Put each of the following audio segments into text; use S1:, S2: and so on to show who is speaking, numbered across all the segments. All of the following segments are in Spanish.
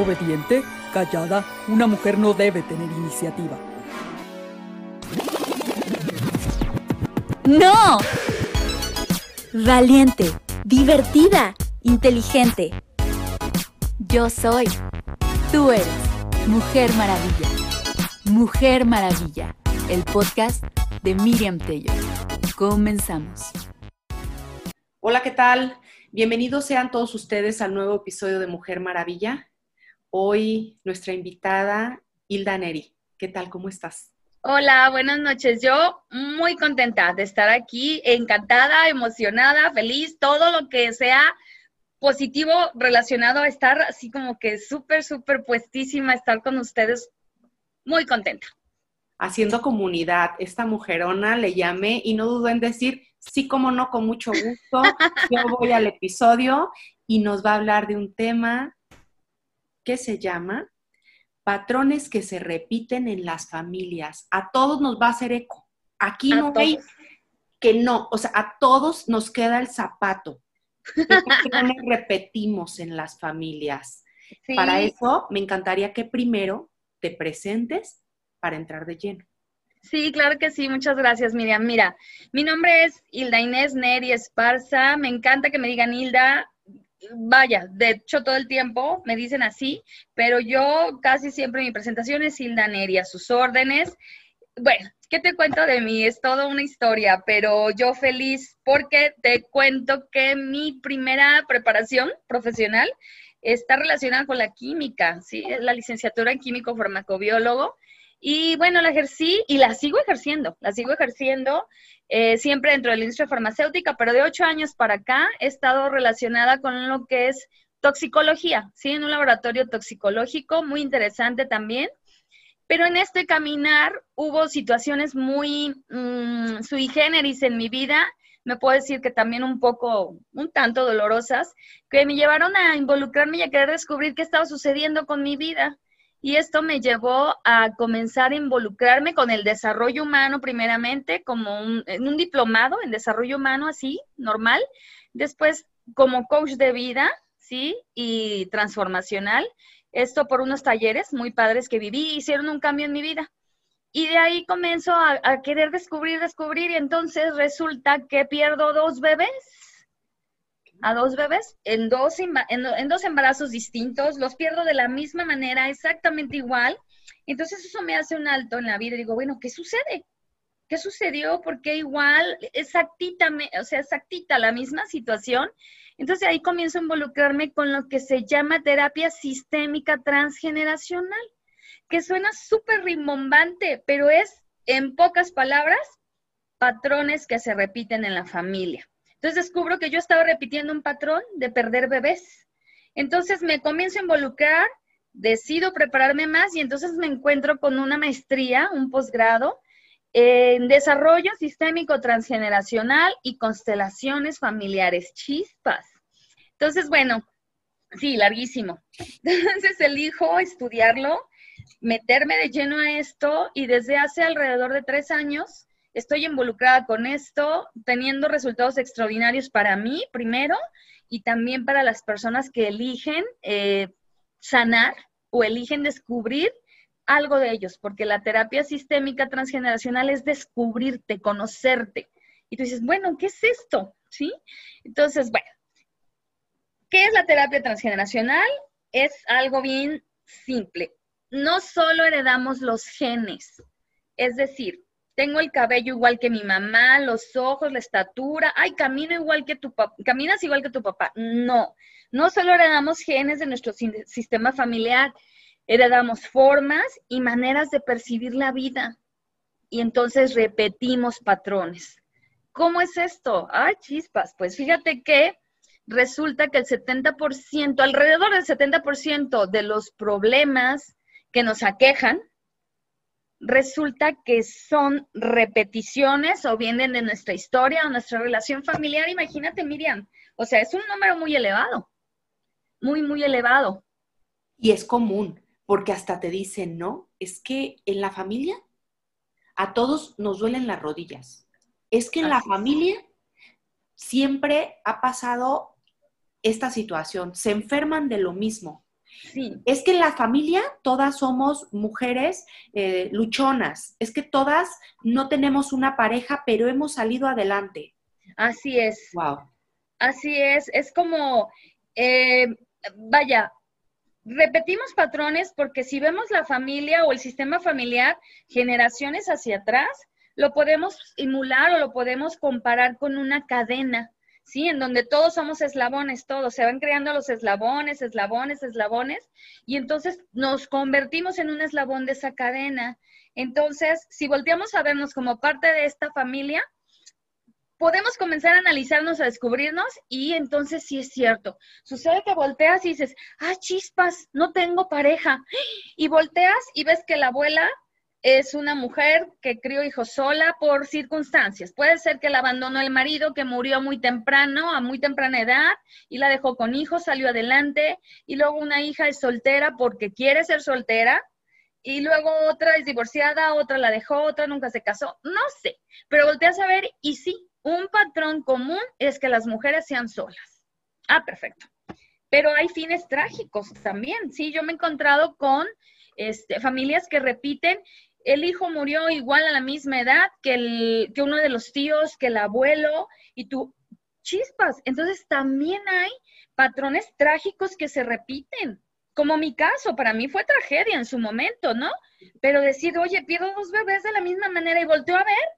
S1: Obediente, callada, una mujer no debe tener iniciativa.
S2: ¡No! Valiente, divertida, inteligente. Yo soy. Tú eres. Mujer Maravilla. Mujer Maravilla. El podcast de Miriam Tello. Comenzamos.
S3: Hola, ¿qué tal? Bienvenidos sean todos ustedes al nuevo episodio de Mujer Maravilla. Hoy nuestra invitada, Hilda Neri. ¿Qué tal? ¿Cómo estás?
S4: Hola, buenas noches. Yo muy contenta de estar aquí, encantada, emocionada, feliz, todo lo que sea positivo relacionado a estar así como que súper, súper puestísima, estar con ustedes, muy contenta.
S3: Haciendo comunidad, esta mujerona le llamé y no dudó en decir, sí, como no, con mucho gusto, yo voy al episodio y nos va a hablar de un tema que se llama patrones que se repiten en las familias. A todos nos va a hacer eco. Aquí no hay que no, o sea, a todos nos queda el zapato. ¿Qué patrones repetimos en las familias? Para eso me encantaría que primero te presentes para entrar de lleno.
S4: Sí, claro que sí. Muchas gracias, Miriam. Mira, mi nombre es Hilda Inés Neri Esparza. Me encanta que me digan Hilda vaya, de hecho todo el tiempo me dicen así, pero yo casi siempre mi presentación es Hilda Neri a sus órdenes. Bueno, ¿qué te cuento de mí? Es toda una historia, pero yo feliz porque te cuento que mi primera preparación profesional está relacionada con la química, ¿sí? La licenciatura en químico farmacobiólogo. Y bueno, la ejercí y la sigo ejerciendo, la sigo ejerciendo eh, siempre dentro de la industria farmacéutica, pero de ocho años para acá he estado relacionada con lo que es toxicología, ¿sí? En un laboratorio toxicológico muy interesante también. Pero en este caminar hubo situaciones muy mm, sui generis en mi vida, me puedo decir que también un poco, un tanto dolorosas, que me llevaron a involucrarme y a querer descubrir qué estaba sucediendo con mi vida. Y esto me llevó a comenzar a involucrarme con el desarrollo humano primeramente, como un, un diplomado en desarrollo humano así, normal. Después como coach de vida, ¿sí? Y transformacional. Esto por unos talleres muy padres que viví, hicieron un cambio en mi vida. Y de ahí comienzo a, a querer descubrir, descubrir, y entonces resulta que pierdo dos bebés a dos bebés en dos, en, dos embarazos distintos, los pierdo de la misma manera, exactamente igual. Entonces eso me hace un alto en la vida y digo, bueno, ¿qué sucede? ¿Qué sucedió? ¿Por qué igual? Exactita, o sea, exactita la misma situación. Entonces ahí comienzo a involucrarme con lo que se llama terapia sistémica transgeneracional, que suena súper rimbombante, pero es, en pocas palabras, patrones que se repiten en la familia. Entonces descubro que yo estaba repitiendo un patrón de perder bebés. Entonces me comienzo a involucrar, decido prepararme más y entonces me encuentro con una maestría, un posgrado en desarrollo sistémico transgeneracional y constelaciones familiares, chispas. Entonces, bueno, sí, larguísimo. Entonces elijo estudiarlo, meterme de lleno a esto y desde hace alrededor de tres años estoy involucrada con esto, teniendo resultados extraordinarios para mí primero y también para las personas que eligen eh, sanar o eligen descubrir algo de ellos, porque la terapia sistémica transgeneracional es descubrirte, conocerte. Y tú dices, bueno, ¿qué es esto? ¿Sí? Entonces, bueno, ¿qué es la terapia transgeneracional? Es algo bien simple. No solo heredamos los genes, es decir, tengo el cabello igual que mi mamá, los ojos, la estatura, ay, camino igual que tu papá, caminas igual que tu papá. No, no solo heredamos genes de nuestro sistema familiar, heredamos formas y maneras de percibir la vida. Y entonces repetimos patrones. ¿Cómo es esto? Ay, chispas. Pues fíjate que resulta que el 70%, alrededor del 70% de los problemas que nos aquejan, resulta que son repeticiones o vienen de nuestra historia o nuestra relación familiar. Imagínate, Miriam, o sea, es un número muy elevado, muy, muy elevado.
S3: Y es común, porque hasta te dicen, ¿no? Es que en la familia a todos nos duelen las rodillas. Es que en la familia siempre ha pasado esta situación, se enferman de lo mismo.
S4: Sí.
S3: Es que en la familia todas somos mujeres eh, luchonas, es que todas no tenemos una pareja, pero hemos salido adelante.
S4: Así es.
S3: Wow.
S4: Así es, es como, eh, vaya, repetimos patrones porque si vemos la familia o el sistema familiar generaciones hacia atrás, lo podemos emular o lo podemos comparar con una cadena, ¿sí? En donde todos somos eslabones, todos, se van creando los eslabones, eslabones, eslabones, y entonces nos convertimos en un eslabón de esa cadena. Entonces, si volteamos a vernos como parte de esta familia, podemos comenzar a analizarnos, a descubrirnos y entonces sí es cierto. Sucede que volteas y dices, ah, chispas, no tengo pareja. Y volteas y ves que la abuela es una mujer que crió hijos sola por circunstancias. Puede ser que la abandonó el marido, que murió muy temprano, a muy temprana edad, y la dejó con hijos, salió adelante, y luego una hija es soltera porque quiere ser soltera, y luego otra es divorciada, otra la dejó, otra nunca se casó, no sé, pero volteas a ver y sí, un patrón común es que las mujeres sean solas. Ah, perfecto. Pero hay fines trágicos también, sí, yo me he encontrado con este, familias que repiten el hijo murió igual a la misma edad que, el, que uno de los tíos, que el abuelo, y tú, chispas. Entonces también hay patrones trágicos que se repiten, como mi caso, para mí fue tragedia en su momento, ¿no? Pero decir, oye, pierdo dos bebés de la misma manera y volteo a ver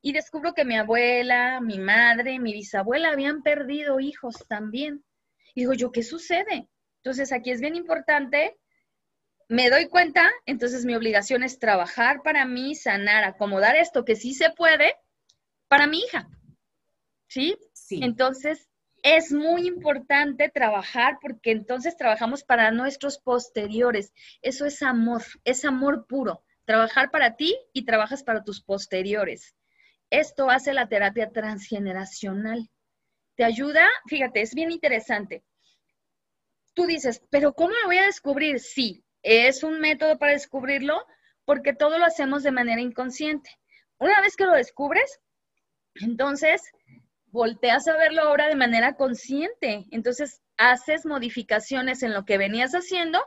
S4: y descubro que mi abuela, mi madre, mi bisabuela habían perdido hijos también. Y digo yo, ¿qué sucede? Entonces aquí es bien importante me doy cuenta, entonces mi obligación es trabajar para mí, sanar, acomodar esto que sí se puede para mi hija. ¿Sí?
S3: Sí.
S4: Entonces, es muy importante trabajar porque entonces trabajamos para nuestros posteriores. Eso es amor, es amor puro. Trabajar para ti y trabajas para tus posteriores. Esto hace la terapia transgeneracional. Te ayuda, fíjate, es bien interesante. Tú dices, pero ¿cómo lo voy a descubrir? Sí, es un método para descubrirlo porque todo lo hacemos de manera inconsciente. Una vez que lo descubres, entonces volteas a verlo ahora de manera consciente. Entonces haces modificaciones en lo que venías haciendo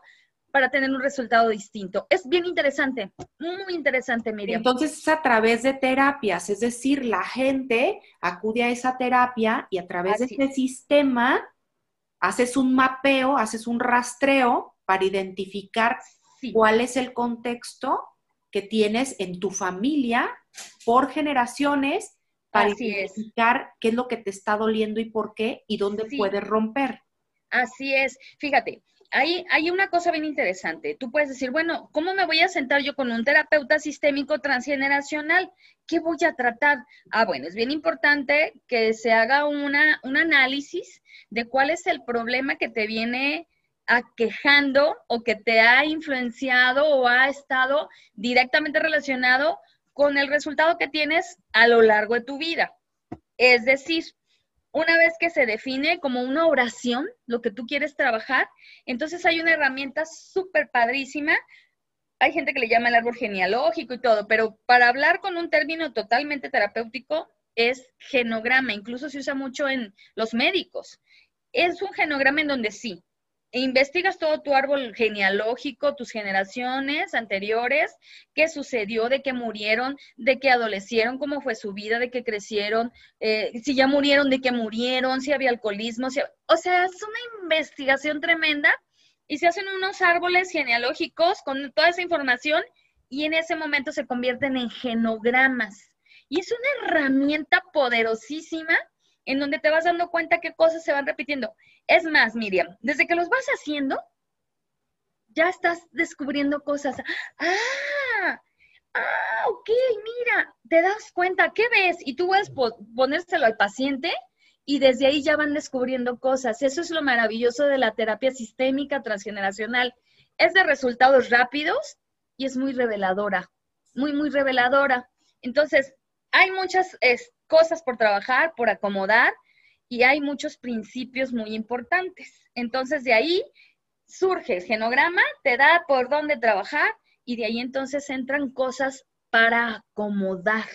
S4: para tener un resultado distinto. Es bien interesante, muy interesante, Miriam.
S3: Entonces es a través de terapias, es decir, la gente acude a esa terapia y a través
S4: Así
S3: de ese sistema haces un mapeo, haces un rastreo para identificar
S4: Sí.
S3: cuál es el contexto que tienes en tu familia por generaciones para
S4: Así es.
S3: identificar qué es lo que te está doliendo y por qué y dónde
S4: Sí.
S3: puedes romper.
S4: Así es. Fíjate, hay, hay una cosa bien interesante. Tú puedes decir, bueno, ¿cómo me voy a sentar yo con un terapeuta sistémico transgeneracional? ¿Qué voy a tratar? Ah, bueno, es bien importante que se haga una, un análisis de cuál es el problema que te viene aquejando o que te ha influenciado o ha estado directamente relacionado con el resultado que tienes a lo largo de tu vida. Es decir, una vez que se define como una oración lo que tú quieres trabajar, entonces hay una herramienta súper padrísima. Hay gente que le llama el árbol genealógico y todo, pero para hablar con un término totalmente terapéutico es genograma, incluso se usa mucho en los médicos. Es un genograma en donde sí, investigas todo tu árbol genealógico, tus generaciones anteriores, qué sucedió, de qué murieron, de qué adolecieron, cómo fue su vida, de qué crecieron, eh, si ya murieron, de qué murieron, si había alcoholismo, si- o sea, es una investigación tremenda y se hacen unos árboles genealógicos con toda esa información y en ese momento se convierten en genogramas. Y es una herramienta poderosísima en donde te vas dando cuenta qué cosas se van repitiendo. Es más, Miriam, desde que los vas haciendo, ya estás descubriendo cosas. Ah, ah, ok, mira, te das cuenta, ¿qué ves? Y tú puedes po- ponérselo al paciente y desde ahí ya van descubriendo cosas. Eso es lo maravilloso de la terapia sistémica transgeneracional. Es de resultados rápidos y es muy reveladora, muy, muy reveladora. Entonces, hay muchas cosas por trabajar, por acomodar y hay muchos principios muy importantes. Entonces, de ahí surge el genograma, te da por dónde trabajar y de ahí entonces entran cosas para acomodar,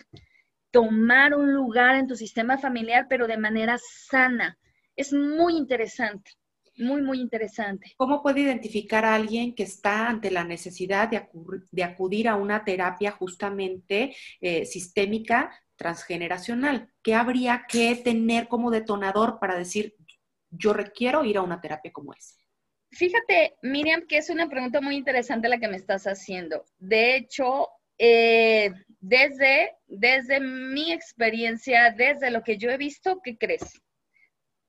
S4: tomar un lugar en tu sistema familiar, pero de manera sana. Es muy interesante. Muy, muy interesante.
S3: ¿Cómo puede identificar a alguien que está ante la necesidad de, acudir a una terapia justamente eh, sistémica transgeneracional? ¿Qué habría que tener como detonador para decir, yo requiero ir a una terapia como esa?
S4: Fíjate, Miriam, que es una pregunta muy interesante la que me estás haciendo. De hecho, eh, desde, desde mi experiencia, desde lo que yo he visto, ¿qué crees?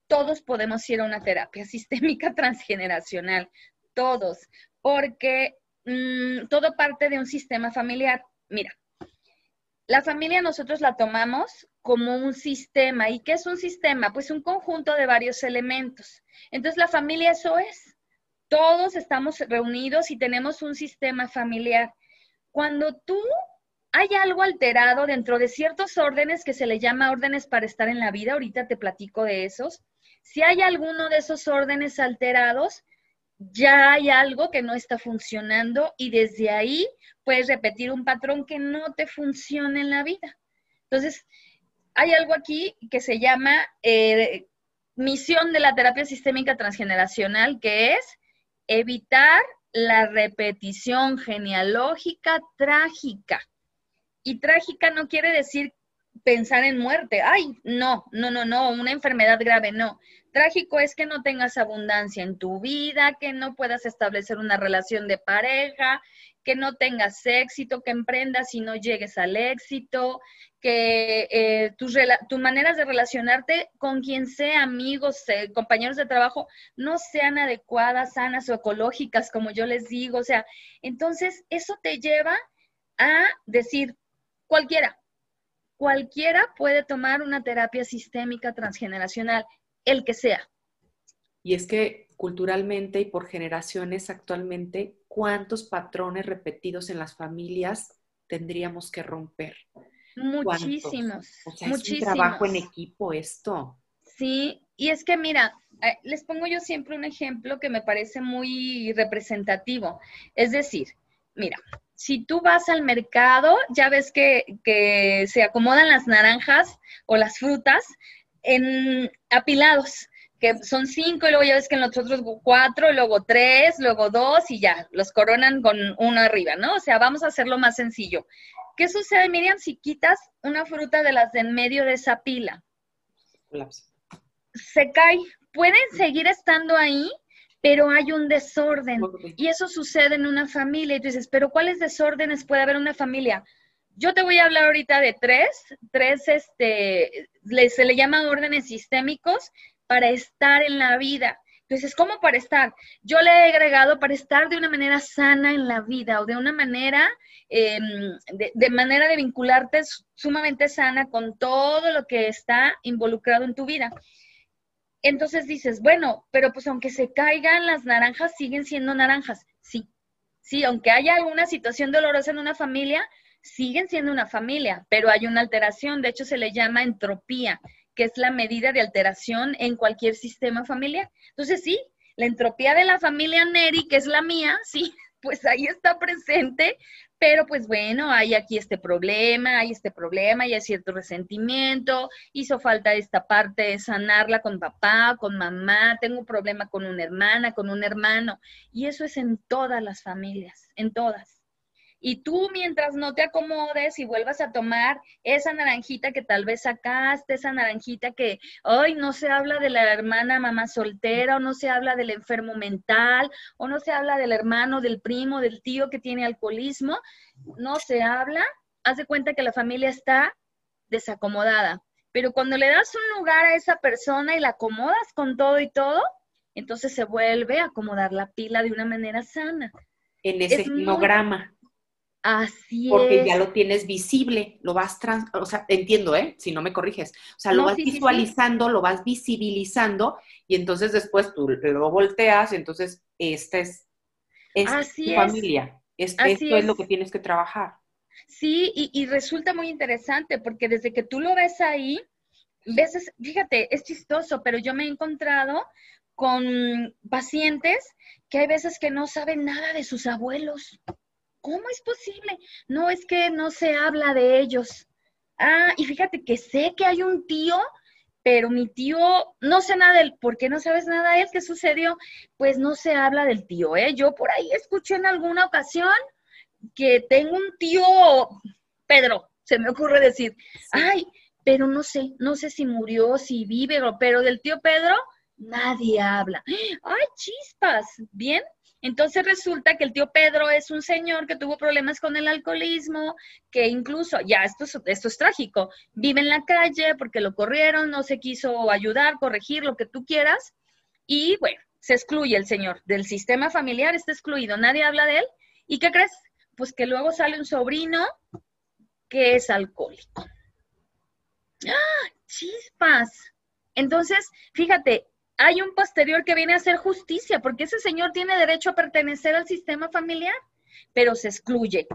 S4: Todos podemos ir a una terapia sistémica transgeneracional, todos, porque mm, todo parte de un sistema familiar. Mira, la familia nosotros la tomamos como un sistema. ¿Y qué es un sistema? Pues un conjunto de varios elementos. Entonces la familia eso es. Todos estamos reunidos y tenemos un sistema familiar. Cuando tú hay algo alterado dentro de ciertos órdenes que se le llama órdenes para estar en la vida, ahorita te platico de esos. Si hay alguno de esos órdenes alterados, ya hay algo que no está funcionando y desde ahí puedes repetir un patrón que no te funciona en la vida. Entonces, hay algo aquí que se llama eh, misión de la terapia sistémica transgeneracional, que es evitar la repetición genealógica trágica. Y trágica no quiere decir pensar en muerte. Ay, no, no, no, no, una enfermedad grave, no. Trágico es que no tengas abundancia en tu vida, que no puedas establecer una relación de pareja, que no tengas éxito, que emprendas y no llegues al éxito, que eh, tus, maneras de relacionarte con quien sea, amigos, eh, compañeros de trabajo, no sean adecuadas, sanas o ecológicas, como yo les digo. O sea, entonces eso te lleva a decir, cualquiera, cualquiera puede tomar una terapia sistémica transgeneracional, el que sea.
S3: Y es que culturalmente y por generaciones actualmente, ¿cuántos patrones repetidos en las familias tendríamos que romper?
S4: Muchísimos.
S3: O sea, es un trabajo en equipo esto.
S4: Sí, y es que mira, eh, les pongo yo siempre un ejemplo que me parece muy representativo. Es decir, mira, si tú vas al mercado, ya ves que, que se acomodan las naranjas o las frutas en apilados que son cinco, y luego ya ves que en los otros cuatro, luego tres, luego dos, y ya, los coronan con uno arriba, ¿no? O sea, vamos a hacerlo más sencillo. ¿Qué sucede, Miriam, si quitas una fruta de las de en medio de esa pila? Se cae. Pueden seguir estando ahí, pero hay un desorden. Y eso sucede en una familia. Y tú dices, pero ¿cuáles desórdenes puede haber en una familia? Yo te voy a hablar ahorita de tres, tres, este, se le llaman órdenes sistémicos para estar en la vida. Entonces, ¿cómo para estar? Yo le he agregado para estar de una manera sana en la vida o de una manera, em, de, manera de vincularte sumamente sana con todo lo que está involucrado en tu vida. Entonces dices, bueno, pero pues aunque se caigan las naranjas, siguen siendo naranjas. Sí, sí, aunque haya alguna situación dolorosa en una familia, siguen siendo una familia, pero hay una alteración, de hecho se le llama entropía que es la medida de alteración en cualquier sistema familiar. Entonces, sí, la entropía de la familia Neri, que es la mía, sí, pues ahí está presente, pero pues bueno, hay aquí este problema, hay este problema, hay cierto resentimiento, hizo falta esta parte de sanarla con papá, con mamá, tengo un problema con una hermana, con un hermano, y eso es en todas las familias, en todas. Y tú mientras no te acomodes y vuelvas a tomar esa naranjita que tal vez sacaste, esa naranjita que hoy no se habla de la hermana mamá soltera o no se habla del enfermo mental o no se habla del hermano, del primo, del tío que tiene alcoholismo, no se habla, haz de cuenta que la familia está desacomodada. Pero cuando le das un lugar a esa persona y la acomodas con todo y todo, entonces se vuelve a acomodar la pila de una manera sana.
S3: En ese kilograma.
S4: Así
S3: porque ya lo tienes visible, lo vas trans, o sea, entiendo, ¿eh? Si no me corriges. O sea, lo vas visualizando, lo vas visibilizando y entonces después tú lo volteas y entonces esta es, tu familia. esto es. lo que tienes que trabajar.
S4: Sí, y, y, resulta muy interesante porque desde que tú lo ves ahí, veces, fíjate, es chistoso, pero yo me he encontrado con pacientes que hay veces que no saben nada de sus abuelos. ¿Cómo es posible? No, es que no se habla de ellos. Ah, y fíjate que sé que hay un tío pero mi tío, no sé nada del, ¿por qué no sabes nada de él? ¿Qué sucedió? Pues no se habla del tío, ¿eh? Yo por ahí escuché en alguna ocasión que tengo un tío, Pedro, se me ocurre decir, ay, pero no sé, no sé si murió, si vive, pero del tío Pedro nadie habla. Ay, chispas, ¿bien? Entonces resulta que el tío Pedro es un señor que tuvo problemas con el alcoholismo, que incluso, ya esto es, trágico, vive en la calle porque lo corrieron, no se quiso ayudar, corregir, lo que tú quieras, y bueno, se excluye el señor del sistema familiar, está excluido, nadie habla de él. ¿Y qué crees? Pues que luego sale un sobrino que es alcohólico. ¡Ah! Chispas. Entonces, fíjate, hay un posterior que viene a hacer justicia, porque ese señor tiene derecho a pertenecer al sistema familiar, pero se excluye.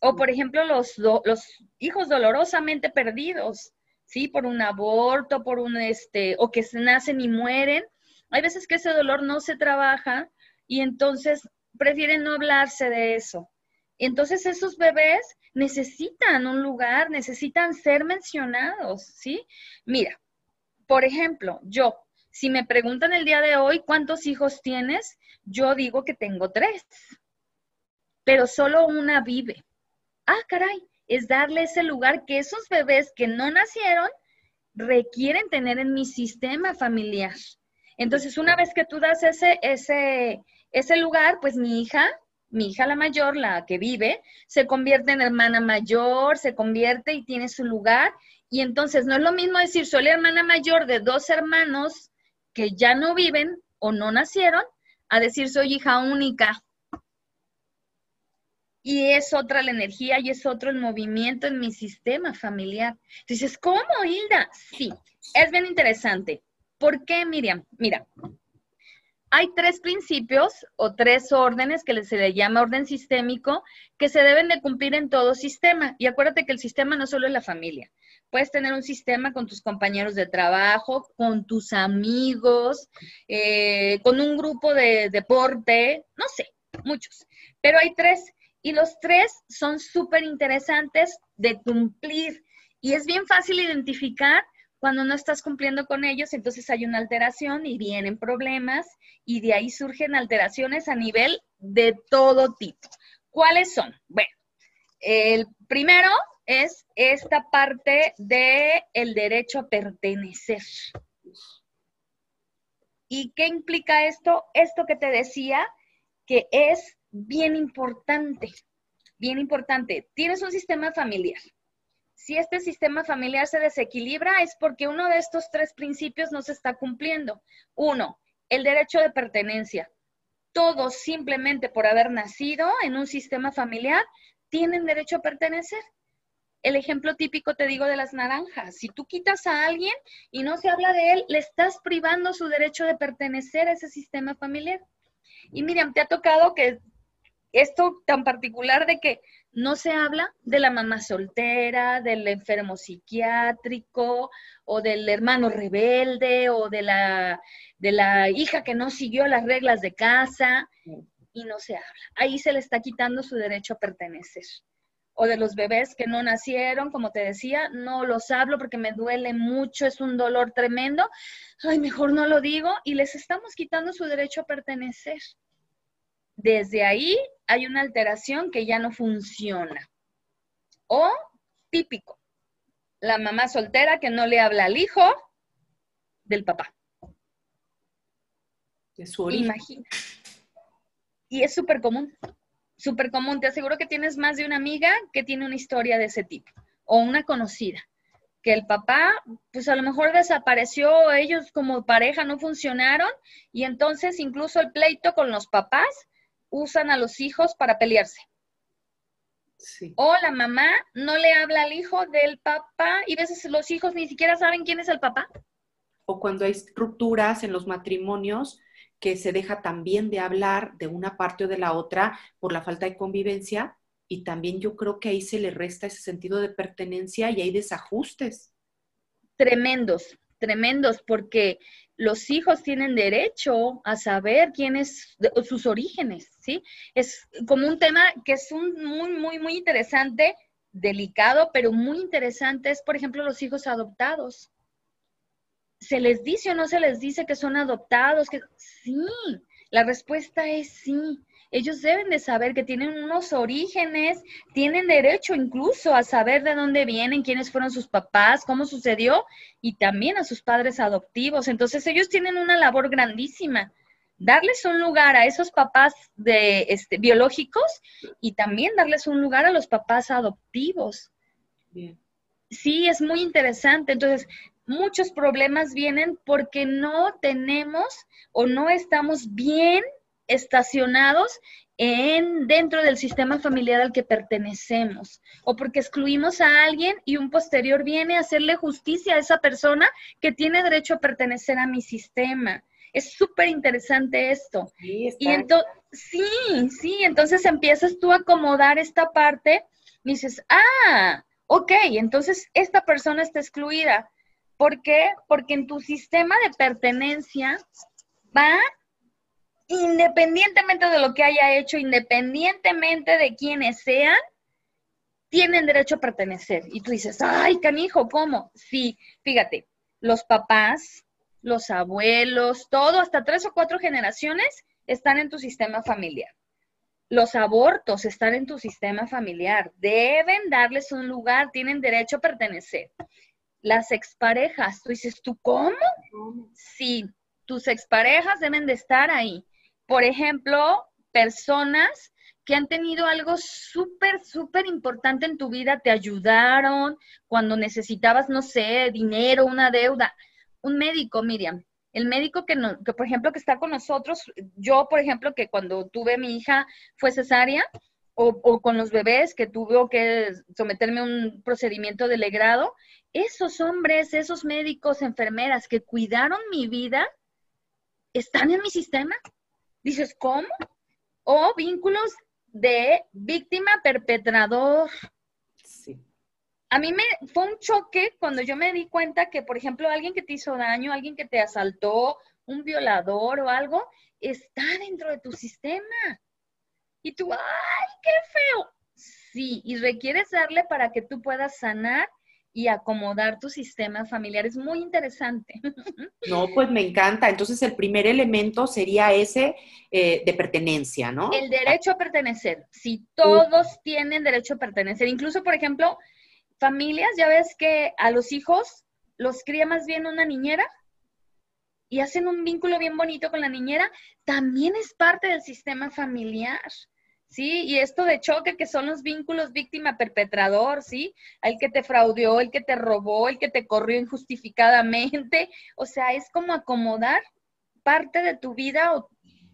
S4: O, por ejemplo, los, los hijos dolorosamente perdidos, ¿sí? Por un aborto, por un, este, o que se nacen y mueren. Hay veces que ese dolor no se trabaja y entonces prefieren no hablarse de eso. Entonces esos bebés necesitan un lugar, necesitan ser mencionados, ¿sí? Mira, por ejemplo, yo, si me preguntan el día de hoy cuántos hijos tienes, yo digo que tengo tres, pero solo una vive. Ah, caray, es darle ese lugar que esos bebés que no nacieron requieren tener en mi sistema familiar. Entonces, una vez que tú das ese, ese, ese lugar, pues mi hija, mi hija la mayor, la que vive, se convierte en hermana mayor, se convierte y tiene su lugar. Y entonces no es lo mismo decir, soy la hermana mayor de dos hermanos que ya no viven o no nacieron, a decir soy hija única. Y es otra la energía y es otro el movimiento en mi sistema familiar. Dices, ¿cómo, Hilda? Sí, es bien interesante. ¿Por qué, Miriam? Mira, hay tres principios o tres órdenes que se le llama orden sistémico que se deben de cumplir en todo sistema. Y acuérdate que el sistema no solo es la familia. Puedes tener un sistema con tus compañeros de trabajo, con tus amigos, eh, con un grupo de deporte, no sé, muchos. Pero hay tres y los tres son súper interesantes de cumplir. Y es bien fácil identificar cuando no estás cumpliendo con ellos, entonces hay una alteración y vienen problemas y de ahí surgen alteraciones a nivel de todo tipo. ¿Cuáles son? Bueno, el primero es esta parte de el derecho a pertenecer. ¿Y qué implica esto? Esto que te decía, que es bien importante, bien importante. Tienes un sistema familiar, si este sistema familiar se desequilibra es porque uno de estos tres principios no se está cumpliendo. Uno, el derecho de pertenencia. Todos simplemente por haber nacido en un sistema familiar tienen derecho a pertenecer. El ejemplo típico te digo de las naranjas. Si tú quitas a alguien y no se habla de él, le estás privando su derecho de pertenecer a ese sistema familiar. Y Miriam, te ha tocado que esto tan particular de que no se habla de la mamá soltera, del enfermo psiquiátrico o del hermano rebelde o de la, de la hija que no siguió las reglas de casa y no se habla. Ahí se le está quitando su derecho a pertenecer. O de los bebés que no nacieron, como te decía, no los hablo porque me duele mucho, es un dolor tremendo. Ay, mejor no lo digo y les estamos quitando su derecho a pertenecer desde ahí hay una alteración que ya no funciona. O típico, la mamá soltera que no le habla al hijo del papá.
S3: De su origen.
S4: Imagina. Y es súper común, súper común. Te aseguro que tienes más de una amiga que tiene una historia de ese tipo, o una conocida, que el papá, pues a lo mejor desapareció, ellos como pareja no funcionaron, y entonces incluso el pleito con los papás usan a los hijos para pelearse. O la mamá no le habla al hijo del papá y a veces los hijos ni siquiera saben quién es el papá.
S3: O cuando hay rupturas en los matrimonios que se deja también de hablar de una parte o de la otra por la falta de convivencia y también yo creo que ahí se le resta ese sentido de pertenencia y hay desajustes.
S4: Tremendos, tremendos, porque los hijos tienen derecho a saber quiénes, sus orígenes, ¿sí? Es como un tema que es un muy, muy, muy interesante, delicado, pero muy interesante, es, por ejemplo, los hijos adoptados. ¿Se les dice o no se les dice que son adoptados? Que sí, la respuesta es sí. Ellos deben de saber que tienen unos orígenes, tienen derecho incluso a saber de dónde vienen, quiénes fueron sus papás, cómo sucedió y también a sus padres adoptivos. Entonces ellos tienen una labor grandísima, darles un lugar a esos papás de, este, biológicos y también darles un lugar a los papás adoptivos. Sí, es muy interesante. Entonces, muchos problemas vienen porque no tenemos o no estamos bien estacionados en, dentro del sistema familiar al que pertenecemos, o porque excluimos a alguien y un posterior viene a hacerle justicia a esa persona que tiene derecho a pertenecer a mi sistema. Es súper interesante esto. Sí, y entonces, sí, sí, entonces empiezas tú a acomodar esta parte y dices, ah, ok, entonces esta persona está excluida. ¿Por qué? Porque en tu sistema de pertenencia va independientemente de lo que haya hecho, independientemente de quiénes sean, tienen derecho a pertenecer. Y tú dices, ay, canijo, ¿cómo? Sí, fíjate, los papás, los abuelos, todo, hasta tres o cuatro generaciones están en tu sistema familiar. Los abortos están en tu sistema familiar. Deben darles un lugar, tienen derecho a pertenecer. Las exparejas, tú dices, ¿tú cómo? Sí, tus exparejas deben de estar ahí. Por ejemplo, personas que han tenido algo súper, súper importante en tu vida, te ayudaron cuando necesitabas, no sé, dinero, una deuda. Un médico, Miriam, el médico que, no, que, por ejemplo, que está con nosotros, yo, por ejemplo, que cuando tuve mi hija fue cesárea, o, o con los bebés que tuve que someterme a un procedimiento de legrado, esos hombres, esos médicos, enfermeras que cuidaron mi vida, están en mi sistema Dices, ¿cómo? O vínculos de víctima perpetrador. Sí. A mí me fue un choque cuando yo me di cuenta que, por ejemplo, alguien que te hizo daño, alguien que te asaltó, un violador o algo, está dentro de tu sistema. Y tú, ¡ay, qué feo! Sí, y requieres darle para que tú puedas sanar y acomodar tu sistema familiar. Es muy interesante.
S3: No, pues me encanta. Entonces el primer elemento sería ese eh, de pertenencia, ¿no?
S4: El derecho a pertenecer. Si todos tienen derecho a pertenecer, incluso, por ejemplo, familias, ya ves que a los hijos los cría más bien una niñera y hacen un vínculo bien bonito con la niñera, también es parte del sistema familiar. ¿Sí? Y esto de choque, que son los vínculos víctima-perpetrador, ¿sí? El que te fraudeó, el que te robó, el que te corrió injustificadamente. O sea, es como acomodar parte de tu vida o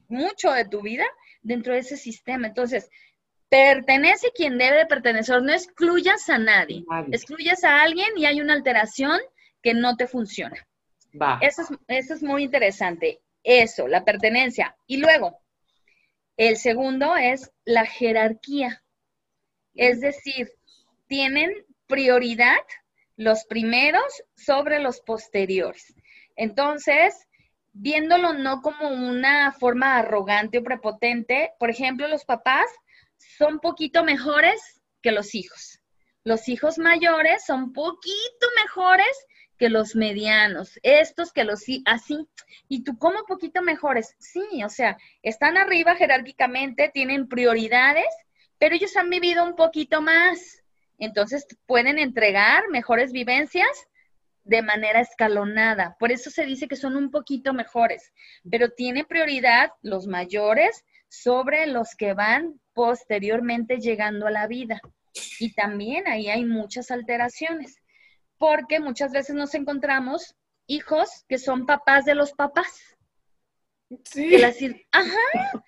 S4: mucho de tu vida dentro de ese sistema. Entonces, pertenece quien debe pertenecer, no excluyas a nadie. Excluyas a alguien y hay una alteración que no te funciona. Eso, es, eso es muy interesante. Eso, la pertenencia. Y luego, el segundo es la jerarquía. Es decir, tienen prioridad los primeros sobre los posteriores. Entonces, viéndolo no como una forma arrogante o prepotente, por ejemplo, los papás son poquito mejores que los hijos. Los hijos mayores son poquito mejores que los medianos, estos que los así, y tú como poquito mejores, sí, o sea, están arriba jerárquicamente, tienen prioridades, pero ellos han vivido un poquito más, entonces pueden entregar mejores vivencias de manera escalonada, por eso se dice que son un poquito mejores, pero tiene prioridad los mayores sobre los que van posteriormente llegando a la vida. Y también ahí hay muchas alteraciones porque muchas veces nos encontramos hijos que son papás de los papás. Sí. Que Ajá.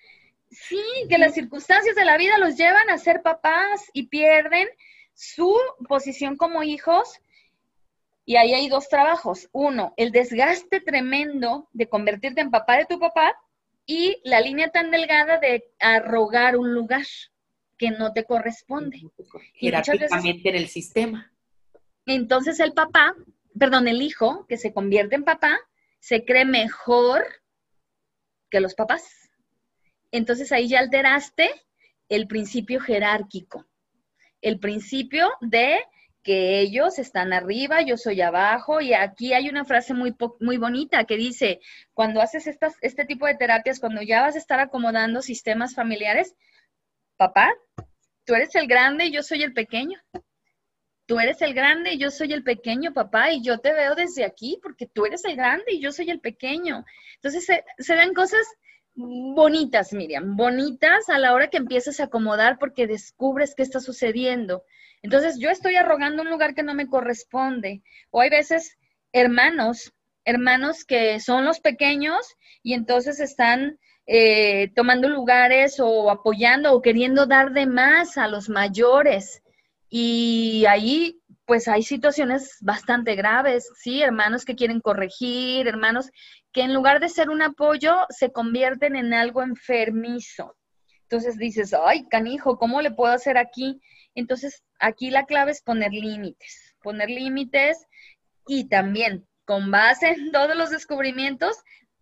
S4: Sí, que las circunstancias de la vida los llevan a ser papás y pierden su posición como hijos. Y ahí hay dos trabajos. Uno, el desgaste tremendo de convertirte en papá de tu papá y la línea tan delgada de arrogar un lugar que no te corresponde.
S3: Jerárquicamente en el sistema.
S4: Entonces el papá, perdón, el hijo que se convierte en papá, se cree mejor que los papás. Entonces ahí ya alteraste el principio jerárquico, el principio de que ellos están arriba, yo soy abajo, y aquí hay una frase muy, muy bonita que dice, cuando haces estas, este tipo de terapias, cuando ya vas a estar acomodando sistemas familiares, papá, tú eres el grande y yo soy el pequeño. Tú eres el grande y yo soy el pequeño, papá, y yo te veo desde aquí porque tú eres el grande y yo soy el pequeño. Entonces se, se dan cosas bonitas, Miriam, bonitas a la hora que empiezas a acomodar porque descubres qué está sucediendo. Entonces yo estoy arrogando un lugar que no me corresponde. O hay veces hermanos, hermanos que son los pequeños y entonces están eh, tomando lugares o apoyando o queriendo dar de más a los mayores. Y ahí pues hay situaciones bastante graves, ¿sí? Hermanos que quieren corregir, hermanos que en lugar de ser un apoyo se convierten en algo enfermizo. Entonces dices, ay, canijo, ¿cómo le puedo hacer aquí? Entonces, aquí la clave es poner límites, poner límites y también con base en todos los descubrimientos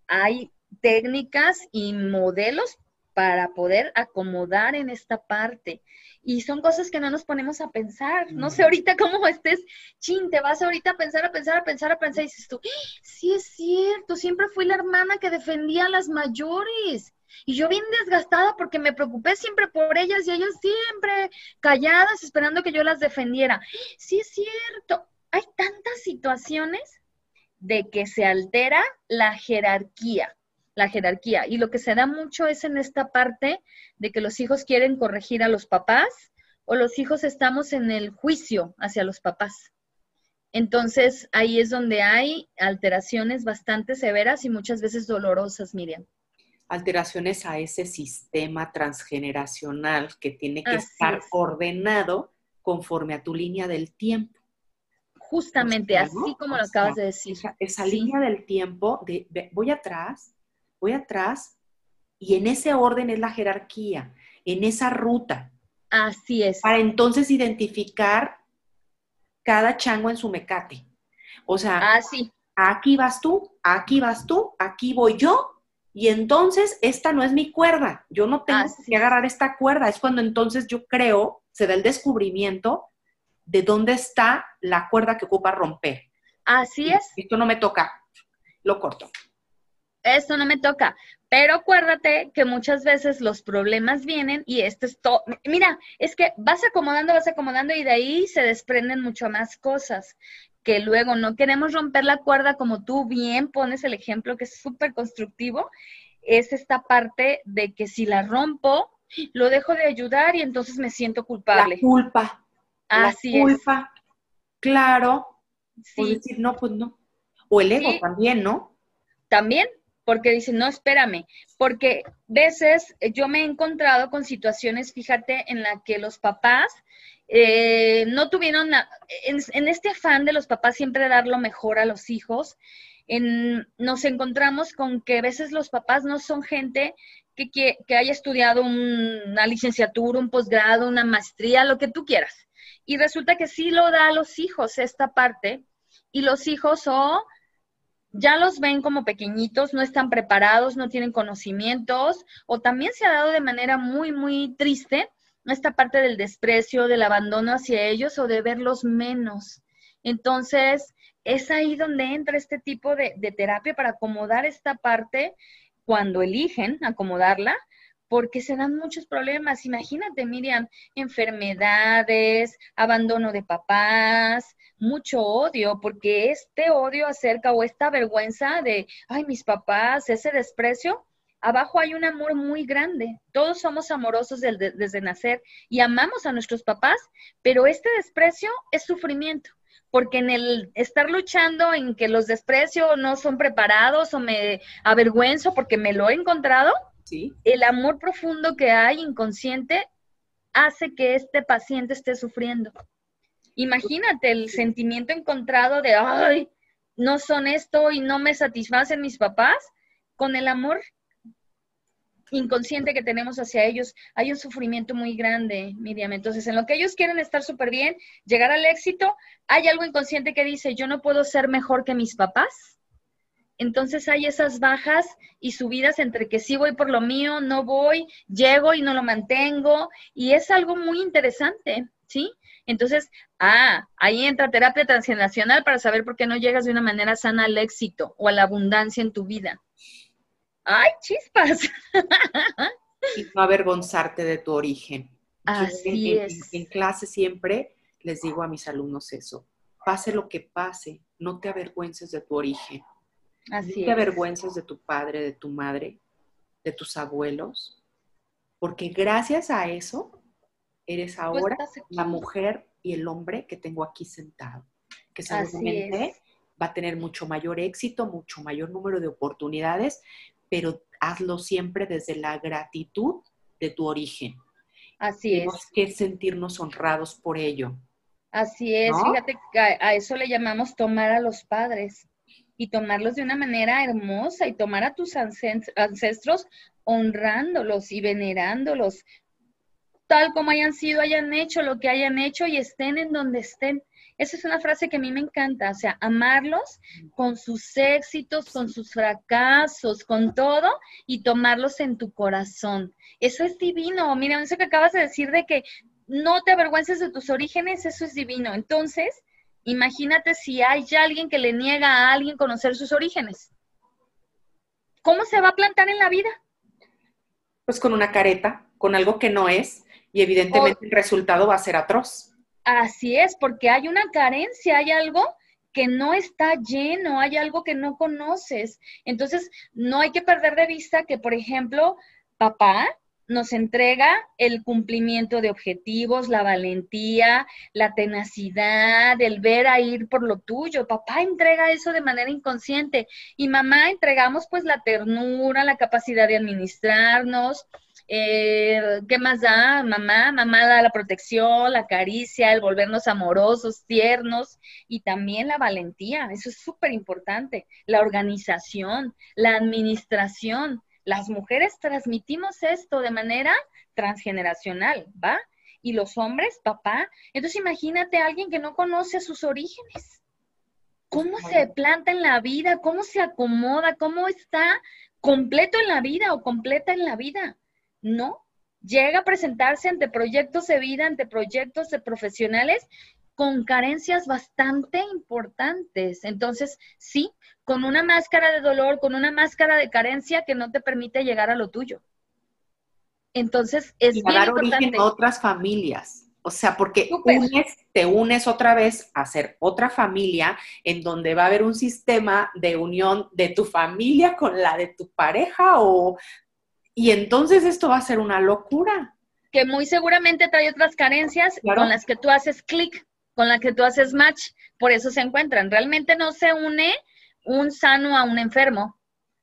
S4: hay técnicas y modelos para poder acomodar en esta parte. Y son cosas que no nos ponemos a pensar. No sé ahorita cómo estés, chin, te vas ahorita a pensar, a pensar, a pensar, a pensar y dices tú, ¡Ah! sí es cierto, siempre fui la hermana que defendía a las mayores. Y yo bien desgastada porque me preocupé siempre por ellas y ellas siempre calladas esperando que yo las defendiera. Sí es cierto, hay tantas situaciones de que se altera la jerarquía, la jerarquía. Y lo que se da mucho es en esta parte de que los hijos quieren corregir a los papás o los hijos estamos en el juicio hacia los papás. Entonces ahí es donde hay alteraciones bastante severas y muchas veces dolorosas, Miriam
S3: alteraciones a ese sistema transgeneracional que tiene que estar ordenado conforme a tu línea del tiempo.
S4: Justamente, así como lo acabas de decir.
S3: Esa, línea del tiempo, de, voy atrás, voy atrás, y en ese orden es la jerarquía, en esa ruta.
S4: Así es.
S3: Para entonces identificar cada chango en su mecate. O sea,
S4: Así.
S3: aquí vas tú, aquí vas tú, aquí voy yo, y entonces esta no es mi cuerda, yo no tengo que agarrar esta cuerda, es cuando entonces yo creo, se da el descubrimiento de dónde está la cuerda que ocupa romper.
S4: Así es.
S3: Esto no me toca, lo corto.
S4: Esto no me toca, pero acuérdate que muchas veces los problemas vienen y esto es todo. Mira, es que vas acomodando, vas acomodando y de ahí se desprenden mucho más cosas que luego no queremos romper la cuerda como tú bien pones el ejemplo que es súper constructivo, es esta parte de que si la rompo, lo dejo de ayudar y entonces me siento culpable.
S3: La culpa.
S4: Así
S3: la culpa. Claro. Sí. decir, no, pues no. O el ego también, ¿no?
S4: También, porque dicen, no, espérame, porque veces yo me he encontrado con situaciones, fíjate, en la que los papás eh, no tuvieron, en, este afán de los papás siempre dar lo mejor a los hijos, nos encontramos con que a veces los papás no son gente que, que, haya estudiado una licenciatura, un posgrado, una maestría, lo que tú quieras. Y resulta que sí lo da a los hijos esta parte, y los hijos o ya los ven como pequeñitos, no están preparados, no tienen conocimientos, o también se ha dado de manera muy, muy triste esta parte del desprecio, del abandono hacia ellos o de verlos menos. Entonces, es ahí donde entra este tipo de, terapia para acomodar esta parte cuando eligen acomodarla, porque se dan muchos problemas. Imagínate, Miriam, enfermedades, abandono de papás, mucho odio, porque este odio acerca o esta vergüenza de, ay, mis papás, ese desprecio, abajo hay un amor muy grande. Todos somos amorosos desde, nacer y amamos a nuestros papás, pero este desprecio es sufrimiento, porque en el estar luchando en que los desprecio no son preparados o me avergüenzo porque me lo he encontrado,
S3: ¿Sí?
S4: el amor profundo que hay inconsciente hace que este paciente esté sufriendo. Imagínate el sentimiento encontrado de, ay, no son esto y no me satisfacen mis papás, con el amor inconsciente que tenemos hacia ellos, hay un sufrimiento muy grande, Miriam. Entonces, en lo que ellos quieren estar súper bien, llegar al éxito, hay algo inconsciente que dice, yo no puedo ser mejor que mis papás. Entonces hay esas bajas y subidas entre que sí voy por lo mío, no voy, llego y no lo mantengo. Y es algo muy interesante, ¿sí? Entonces, ah, ahí entra terapia transgeneracional para saber por qué no llegas de una manera sana al éxito o a la abundancia en tu vida. ¡Ay, chispas!
S3: y no avergonzarte de tu origen.
S4: Así es.
S3: En, clase siempre les digo a mis alumnos eso. Pase lo que pase, no te avergüences de tu origen.
S4: Así
S3: no te avergüences de tu padre, de tu madre, de tus abuelos, porque gracias a eso eres ahora la mujer y el hombre que tengo aquí sentado, que seguramente va a tener mucho mayor éxito, mucho mayor número de oportunidades, pero hazlo siempre desde la gratitud de tu origen.
S4: Así
S3: Tenemos es. que sentirnos honrados por ello.
S4: Así es, fíjate que a eso le llamamos tomar a los padres y tomarlos de una manera hermosa y tomar a tus ancestros honrándolos y venerándolos, tal como hayan sido, hayan hecho lo que hayan hecho y estén en donde estén. Esa es una frase que a mí me encanta, o sea, amarlos con sus éxitos, con sus fracasos, con todo y tomarlos en tu corazón. Eso es divino. Mira, eso que acabas de decir de que no te avergüences de tus orígenes, eso es divino. Entonces, imagínate si hay alguien que le niega a alguien conocer sus orígenes. ¿Cómo se va a plantar en la vida?
S3: Pues con una careta, con algo que no es, y evidentemente el resultado va a ser atroz.
S4: Así es, porque hay una carencia, hay algo que no está lleno, hay algo que no conoces. Entonces, no hay que perder de vista que, por ejemplo, papá nos entrega el cumplimiento de objetivos, la valentía, la tenacidad, el ver a ir por lo tuyo. Papá entrega eso de manera inconsciente y mamá entregamos pues la ternura, la capacidad de administrarnos, eh, ¿Qué más da? Mamá, mamá da la protección, la caricia, el volvernos amorosos, tiernos y también la valentía. Eso es súper importante. La organización, la administración. Las mujeres transmitimos esto de manera transgeneracional, ¿va? Y los hombres, papá. Entonces imagínate a alguien que no conoce sus orígenes. ¿Cómo se planta en la vida? ¿Cómo se acomoda? ¿Cómo está completo en la vida o completa en la vida? No, llega a presentarse ante proyectos de vida, ante proyectos de profesionales con carencias bastante importantes. Entonces, sí, con una máscara de dolor, con una máscara de carencia que no te permite llegar a lo tuyo. Entonces, es
S3: y dar origen a otras familias. O sea, porque te unes otra vez a ser otra familia en donde va a haber un sistema de unión de tu familia con la de tu pareja o y entonces esto va a ser una locura.
S4: Que muy seguramente trae otras carencias con las que tú haces clic, con las que tú haces match, por eso se encuentran. Realmente no se une un sano a un enfermo.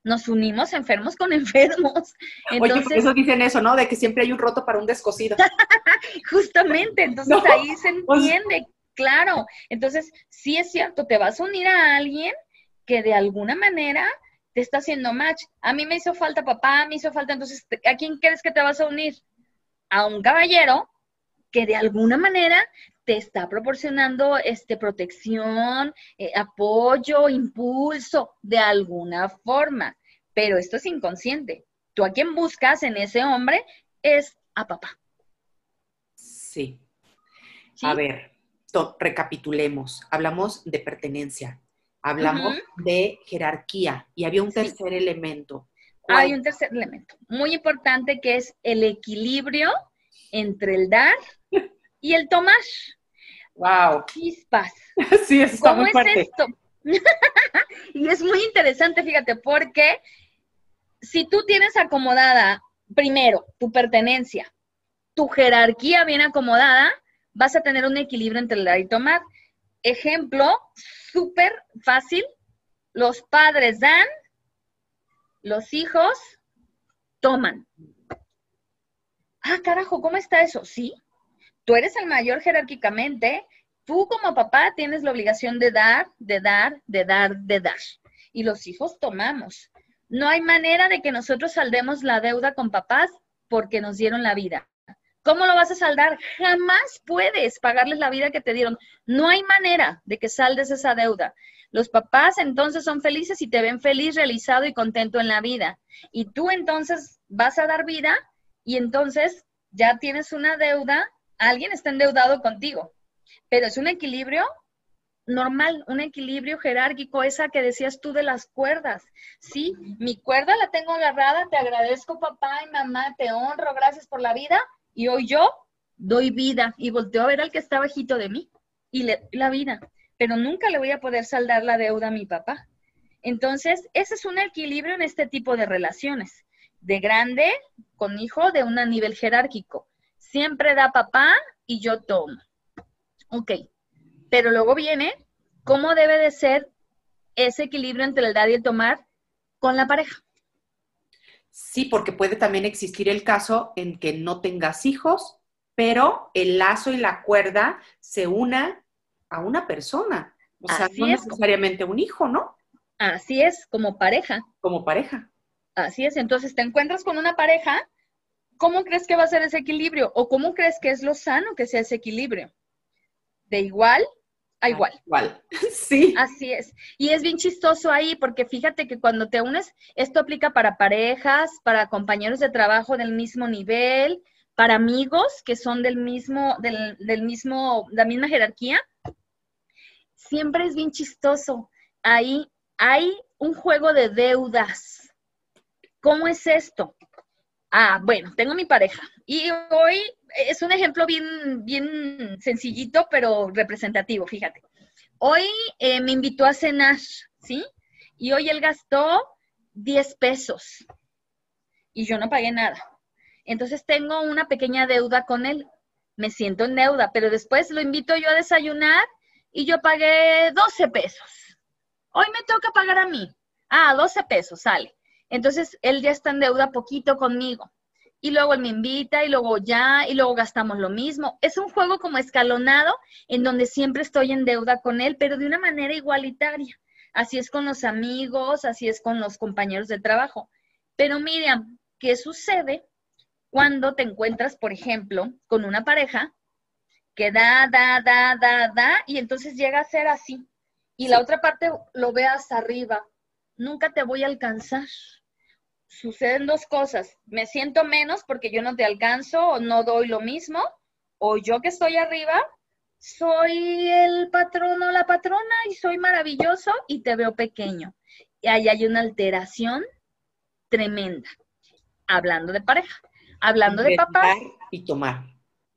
S4: Nos unimos enfermos con enfermos.
S3: Entonces, Oye, por eso dicen eso, ¿no? De que siempre hay un roto para un descosido.
S4: Justamente, entonces ahí se pues entiende, claro. Entonces, sí es cierto, te vas a unir a alguien que de alguna manera te está haciendo match. A mí me hizo falta papá, me hizo falta, entonces, ¿a quién crees que te vas a unir? A un caballero que de alguna manera te está proporcionando este, protección, eh, apoyo, impulso, de alguna forma. Pero esto es inconsciente. Tú a quien buscas en ese hombre es a papá.
S3: Sí. A ver, recapitulemos. Hablamos de pertenencia, hablamos de jerarquía y había un tercer elemento.
S4: Hay un tercer elemento muy importante que es el equilibrio entre el dar y el tomar.
S3: Wow.
S4: Chispas.
S3: Sí, eso está ¿Cómo es esto?
S4: y es muy interesante, fíjate, porque si tú tienes acomodada primero tu pertenencia, tu jerarquía bien acomodada, vas a tener un equilibrio entre el dar y tomar. Ejemplo súper fácil, los padres dan, los hijos toman. Ah, carajo, ¿cómo está eso? Sí, tú eres el mayor jerárquicamente, tú como papá tienes la obligación de dar, de dar, de dar, de dar. Y los hijos tomamos. No hay manera de que nosotros saldemos la deuda con papás porque nos dieron la vida. ¿Cómo lo vas a saldar? Jamás puedes pagarles la vida que te dieron. No hay manera de que saldes esa deuda. Los papás entonces son felices y te ven feliz, realizado y contento en la vida. Y tú entonces vas a dar vida y entonces ya tienes una deuda, alguien está endeudado contigo. pero es un equilibrio normal, un equilibrio jerárquico, esa que decías tú de las cuerdas, ¿sí? Mi cuerda la tengo agarrada, te agradezco papá y mamá, te honro, gracias por la vida, y hoy yo doy vida y volteo a ver al que está bajito de mí y le la vida, pero nunca le voy a poder saldar la deuda a mi papá. Entonces, ese es un equilibrio en este tipo de relaciones, de grande con hijo de un nivel jerárquico. Siempre da papá y yo tomo. Ok, pero luego viene cómo debe de ser ese equilibrio entre el dar y el tomar con la pareja.
S3: Sí, porque puede también existir el caso en que no tengas hijos, pero el lazo y la cuerda se una a una persona. O sea, no necesariamente un hijo, ¿no?
S4: Así es, como pareja.
S3: Como pareja.
S4: Así es, entonces te encuentras con una pareja, ¿cómo crees que va a ser ese equilibrio? ¿O cómo crees que es lo sano que sea ese equilibrio? ¿De igual a igual.
S3: Igual, sí.
S4: Así es. Y es bien chistoso ahí porque fíjate que cuando te unes, esto aplica para parejas, para compañeros de trabajo del mismo nivel, para amigos que son del mismo, del, del mismo, la misma jerarquía. Siempre es bien chistoso. Ahí hay un juego de deudas. ¿Cómo es esto? Ah, bueno, tengo mi pareja y hoy es un ejemplo bien, bien sencillito, pero representativo, fíjate. Hoy eh, me invitó a cenar, ¿sí? Y hoy él gastó 10 pesos y yo no pagué nada. Entonces tengo una pequeña deuda con él. Me siento en deuda, pero después lo invito yo a desayunar y yo pagué 12 pesos. Hoy me toca pagar a mí. Ah, 12 pesos, sale. Entonces él ya está en deuda poquito conmigo y luego él me invita y luego ya y luego gastamos lo mismo. Es un juego como escalonado en donde siempre estoy en deuda con él, pero de una manera igualitaria. Así es con los amigos, así es con los compañeros de trabajo. Pero Miriam, ¿qué sucede cuando te encuentras, por ejemplo, con una pareja que da, da, da, da, da, y entonces llega a ser así? Y la otra parte lo veas arriba. Nunca te voy a alcanzar suceden dos cosas. Me siento menos porque yo no te alcanzo o no doy lo mismo, o yo que estoy arriba, soy el patrón o la patrona y soy maravilloso y te veo pequeño. Y ahí hay una alteración tremenda. Hablando de pareja, hablando de papás.
S3: y tomar.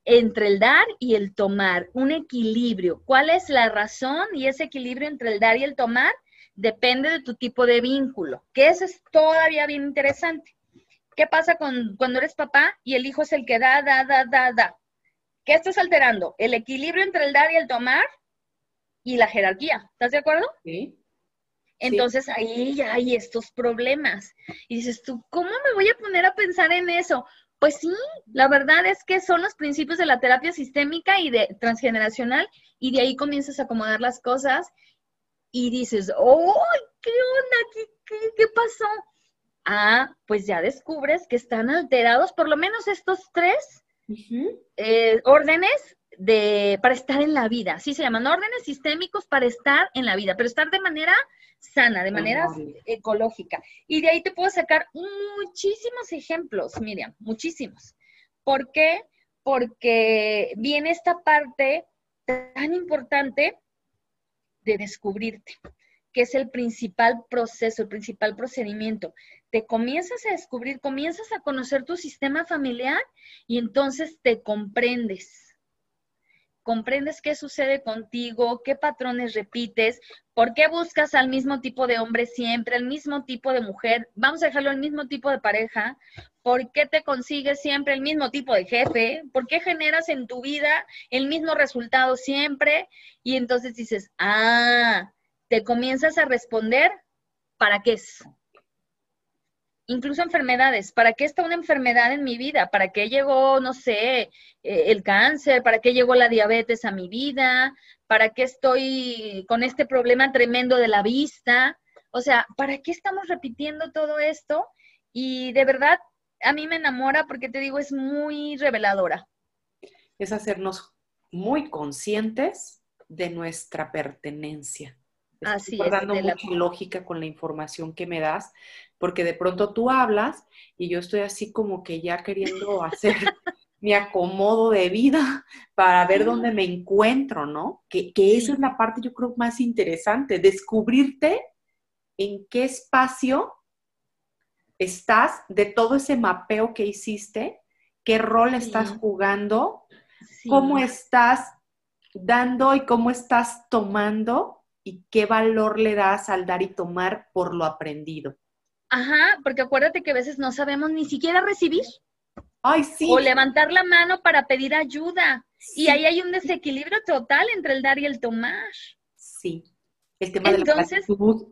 S4: Entre el dar y el tomar, un equilibrio. ¿Cuál es la razón y ese equilibrio entre el dar y el tomar? Depende de tu tipo de vínculo, que eso es todavía bien interesante. ¿Qué pasa con, cuando eres papá y el hijo es el que da, da, da, da, da? ¿Qué estás alterando? El equilibrio entre el dar y el tomar y la jerarquía. ¿Estás de acuerdo?
S3: Sí.
S4: Entonces ahí ya hay estos problemas. Y dices tú, ¿cómo me voy a poner a pensar en eso? Pues sí, la verdad es que son los principios de la terapia sistémica y de transgeneracional y de ahí comienzas a acomodar las cosas y dices, ¡oh, qué onda! ¿Qué, qué, pasó? Ah, pues ya descubres que están alterados por lo menos estos tres eh, órdenes de, para estar en la vida. Sí se llaman órdenes sistémicos para estar en la vida, pero estar de manera sana, de manera ecológica. Y de ahí te puedo sacar muchísimos ejemplos, Miriam, muchísimos. ¿Por qué? Porque viene esta parte tan importante de descubrirte, que es el principal proceso, el principal procedimiento. Te comienzas a descubrir, comienzas a conocer tu sistema familiar y entonces te comprendes. Comprendes qué sucede contigo, qué patrones repites, por qué buscas al mismo tipo de hombre siempre, al mismo tipo de mujer, vamos a dejarlo al mismo tipo de pareja, por qué te consigues siempre el mismo tipo de jefe, por qué generas en tu vida el mismo resultado siempre y entonces dices, ah, te comienzas a responder, ¿para qué es? Incluso enfermedades, ¿para qué está una enfermedad en mi vida? ¿Para qué llegó, no sé, eh, el cáncer? ¿Para qué llegó la diabetes a mi vida? ¿Para qué estoy con este problema tremendo de la vista? O sea, ¿para qué estamos repitiendo todo esto? Y de verdad, a mí me enamora porque te digo, es muy reveladora.
S3: Es hacernos muy conscientes de nuestra pertenencia.
S4: Así
S3: Estoy dando mucha lógica con la información que me das, porque de pronto tú hablas y yo estoy así como que ya queriendo hacer mi acomodo de vida para ver dónde me encuentro, ¿no? Que, que eso es la parte, yo creo, más interesante, descubrirte en qué espacio estás de todo ese mapeo que hiciste, qué rol estás jugando, cómo estás dando y cómo estás tomando y qué valor le das al dar y tomar por lo aprendido.
S4: Ajá, porque acuérdate que a veces no sabemos ni siquiera recibir.
S3: Ay, sí.
S4: O levantar la mano para pedir ayuda. Y ahí hay un desequilibrio total entre el dar y el tomar.
S3: Sí. El tema Entonces, de la gratitud,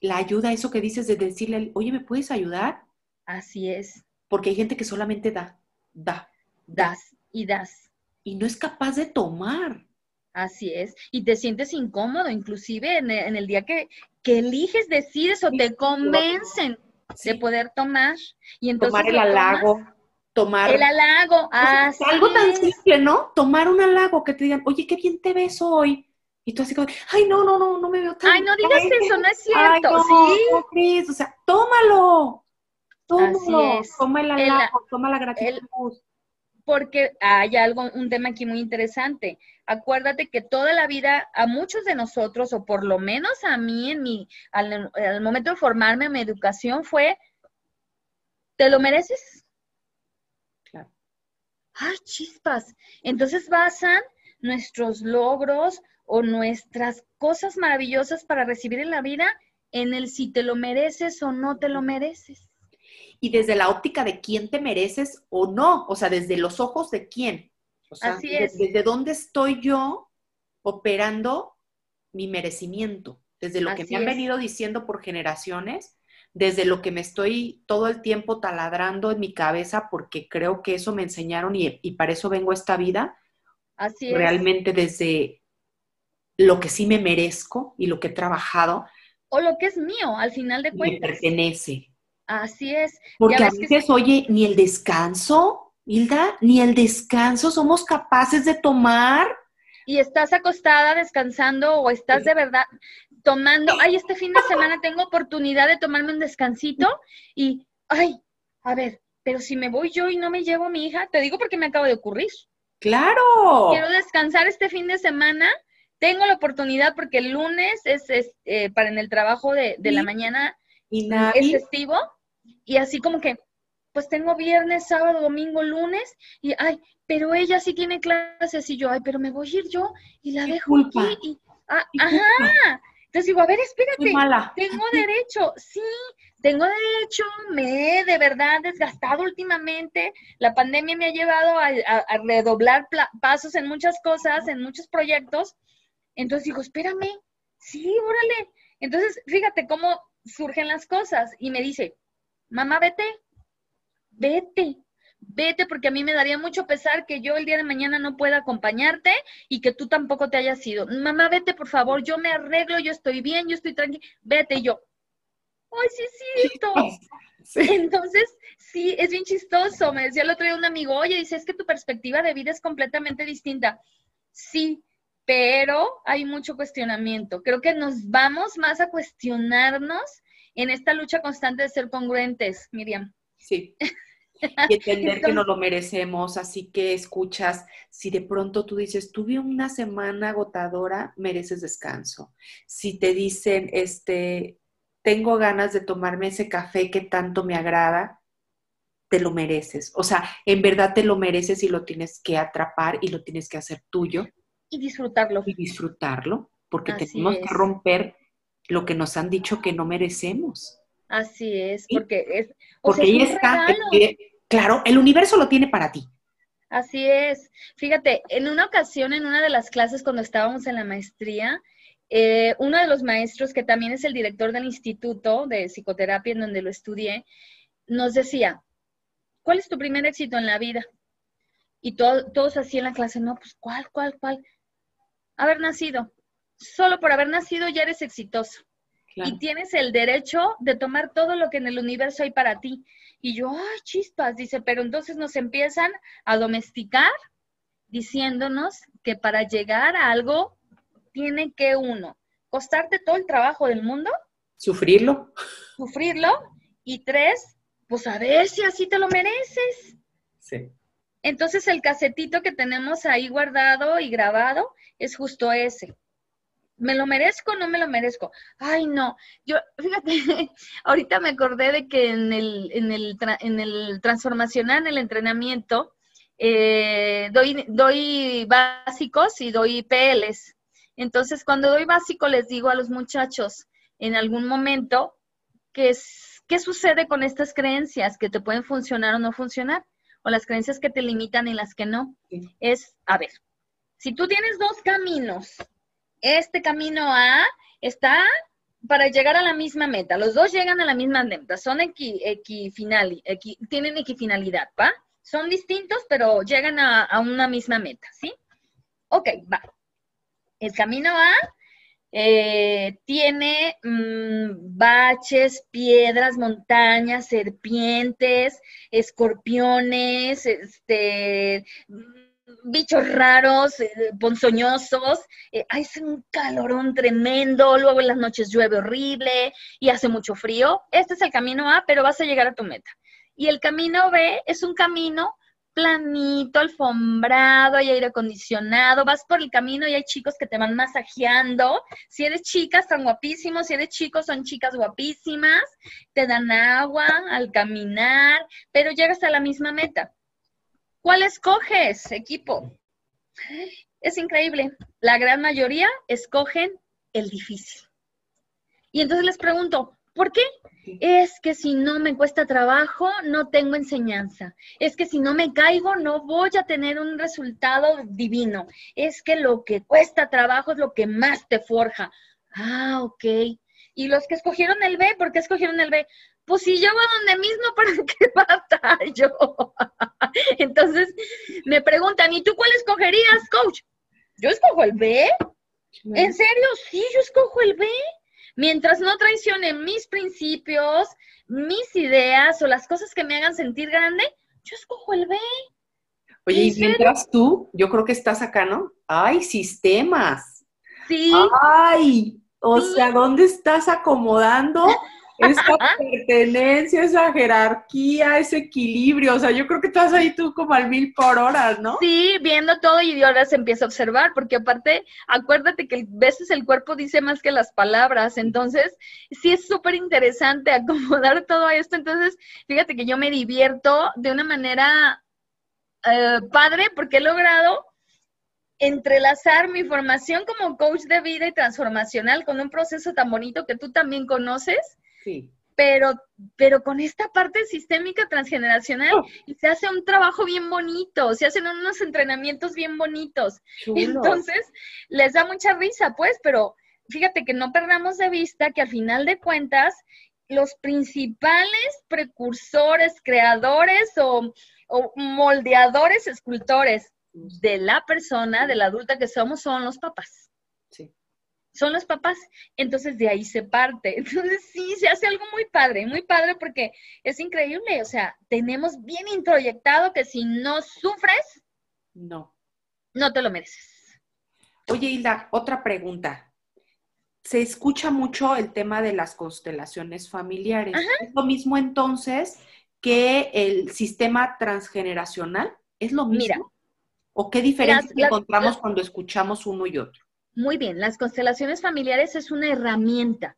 S3: la ayuda, eso que dices de decirle, oye, ¿me puedes ayudar?
S4: Así es.
S3: Porque hay gente que solamente da, da.
S4: Das y das.
S3: Y no es capaz de tomar.
S4: Así es. Y te sientes incómodo, inclusive en el, día que, que, eliges, decides o te convencen de poder tomar. Y entonces
S3: tomar el halago. Tomar.
S4: El halago.
S3: Algo tan simple, ¿no? Tomar un halago que te digan, oye, qué bien te ves hoy. Y tú así como, ay, no, no, no, no me veo tan
S4: Ay, no digas eso, no es cierto. ¿sí?
S3: o sea, tómalo. Tómalo. Toma el halago, toma la gratitud.
S4: Porque hay algo, un tema aquí muy interesante. Acuérdate que toda la vida, a muchos de nosotros, o por lo menos a mí, en mi, al, al momento de formarme en mi educación, fue, ¿te lo mereces?
S3: Claro.
S4: Ay, chispas. Entonces basan nuestros logros o nuestras cosas maravillosas para recibir en la vida en el si te lo mereces o no te lo mereces.
S3: Y desde la óptica de quién te mereces o no, o sea, desde los ojos de quién. O sea,
S4: Así es.
S3: desde dónde estoy yo operando mi merecimiento, desde lo que me han venido diciendo por generaciones, desde lo que me estoy todo el tiempo taladrando en mi cabeza porque creo que eso me enseñaron y, y para eso vengo a esta vida.
S4: Así es.
S3: Realmente desde lo que sí me merezco y lo que he trabajado.
S4: O lo que es mío, al final de cuentas.
S3: Me pertenece.
S4: Así es.
S3: Porque a veces, oye, ni el descanso, Hilda, ni el descanso somos capaces de tomar.
S4: Y estás acostada descansando o estás de verdad tomando, ay, este fin de semana tengo oportunidad de tomarme un descansito y, ay, a ver, pero si me voy yo y no me llevo a mi hija, te digo porque me acaba de ocurrir.
S3: Claro.
S4: Quiero descansar este fin de semana tengo la oportunidad porque el lunes es, eh, para en el trabajo de, la mañana
S3: ¿Y
S4: es festivo y así como que pues tengo viernes, sábado, domingo, lunes y ay, pero ella sí tiene clases y yo, ay, pero me voy a ir yo y la dejo aquí y ah, ajá. Entonces digo, a ver, espérate, tengo derecho, sí, tengo derecho, me he de verdad desgastado últimamente, la pandemia me ha llevado a, a redoblar pasos en muchas cosas, en muchos proyectos, entonces digo, espérame, sí, órale. Entonces, fíjate cómo surgen las cosas. Y me dice, mamá, vete, vete, vete, porque a mí me daría mucho pesar que yo el día de mañana no pueda acompañarte y que tú tampoco te hayas ido. Mamá, vete, por favor, yo me arreglo, yo estoy bien, yo estoy tranquila, vete. Y yo, ay, sí es cierto. Entonces, sí, es bien chistoso. Me decía el otro día un amigo, oye, dice, es que tu perspectiva de vida es completamente distinta. Sí, pero hay mucho cuestionamiento. Creo que nos vamos más a cuestionarnos en esta lucha constante de ser congruentes, Miriam.
S3: Sí. Y entender que no lo merecemos, así que escuchas, si de pronto tú dices, tuve una semana agotadora, mereces descanso. Si te dicen, este, tengo ganas de tomarme ese café que tanto me agrada, te lo mereces. O sea, en verdad te lo mereces y lo tienes que atrapar y lo tienes que hacer tuyo
S4: y disfrutarlo.
S3: Y disfrutarlo, porque tenemos que romper lo que nos han dicho que no merecemos.
S4: Así es, porque es...
S3: Porque ahí está, claro, el universo lo tiene para ti.
S4: Así es. Fíjate, en una ocasión, en una de las clases cuando estábamos en la maestría, eh, uno de los maestros, que también es el director del instituto de psicoterapia en donde lo estudié, nos decía, ¿cuál es tu primer éxito en la vida? Y todos así en la clase, no, pues ¿cuál, cuál, cuál? haber nacido. Solo por haber nacido ya eres exitoso. Y tienes el derecho de tomar todo lo que en el universo hay para ti. Y yo, ay, chispas, dice, pero entonces nos empiezan a domesticar diciéndonos que para llegar a algo tiene que uno, costarte todo el trabajo del mundo.
S3: Sufrirlo.
S4: Sufrirlo. Y tres, pues a ver si así te lo mereces.
S3: Sí.
S4: Entonces el casetito que tenemos ahí guardado y grabado es justo ese. ¿Me lo merezco o no me lo merezco? Ay, no. Yo, fíjate, ahorita me acordé de que en el, en el, en el transformacional, en el entrenamiento, eh, doy, doy básicos y doy PLs. Entonces, cuando doy básico, les digo a los muchachos en algún momento que es, qué sucede con estas creencias que te pueden funcionar o no funcionar, o las creencias que te limitan y las que no. Es, a ver, si tú tienes dos caminos, este camino A está para llegar a la misma meta. Los dos llegan a la misma meta, son equifinal, tienen equifinalidad, ¿va? Son distintos, pero llegan a, una misma meta, ¿sí? Ok, va. El camino A eh, tiene mm, baches, piedras, montañas, serpientes, escorpiones, este, bichos raros, eh, ponzoñosos, eh, hace un calorón tremendo, luego en las noches llueve horrible y hace mucho frío. Este es el camino A, pero vas a llegar a tu meta. Y el camino B es un camino planito, alfombrado, hay aire acondicionado, vas por el camino y hay chicos que te van masajeando. Si eres chica, están guapísimos, si eres chico, son chicas guapísimas, te dan agua al caminar, pero llegas a la misma meta. ¿Cuál escoges, equipo? Es increíble. La gran mayoría escogen el difícil. Y entonces les pregunto, ¿por qué? Es que si no me cuesta trabajo, no tengo enseñanza. Es que si no me caigo, no voy a tener un resultado divino. Es que lo que cuesta trabajo es lo que más te forja. Ah, ok. Y los que escogieron el B, ¿por qué escogieron el B? Pues si yo voy donde mismo, ¿para qué yo? Entonces me preguntan, ¿y tú cuál escogerías, coach? Yo escojo el B. ¿En serio? Sí, yo escojo el B. Mientras no traicione mis principios, mis ideas o las cosas que me hagan sentir grande, yo escojo el B.
S3: Oye, y mientras tú, yo creo que estás acá, ¿no? ¡Ay, sistemas!
S4: Sí.
S3: ¡Ay! O sea, ¿dónde estás acomodando esa pertenencia, esa jerarquía, ese equilibrio. O sea, yo creo que estás ahí tú como al mil por hora, ¿no?
S4: Sí, viendo todo y ahora se empieza a observar, porque aparte, acuérdate que a veces el cuerpo dice más que las palabras. Entonces, sí es súper interesante acomodar todo esto. Entonces, fíjate que yo me divierto de una manera eh, padre porque he logrado entrelazar mi formación como coach de vida y transformacional con un proceso tan bonito que tú también conoces pero, pero con esta parte sistémica transgeneracional oh. y se hace un trabajo bien bonito, se hacen unos entrenamientos bien bonitos. Entonces, les da mucha risa, pues, pero fíjate que no perdamos de vista que al final de cuentas, los principales precursores, creadores o, o moldeadores, escultores de la persona, de la adulta que somos, son los papás son los papás. Entonces de ahí se parte. Entonces sí, se hace algo muy padre, muy padre porque es increíble. O sea, tenemos bien introyectado que si no sufres,
S3: no.
S4: No te lo mereces.
S3: Oye, Hilda, otra pregunta. Se escucha mucho el tema de las constelaciones familiares. ¿Es lo mismo entonces que el sistema transgeneracional? ¿Es lo mismo? ¿O qué diferencia encontramos cuando escuchamos uno y otro?
S4: Muy bien, las constelaciones familiares es una herramienta,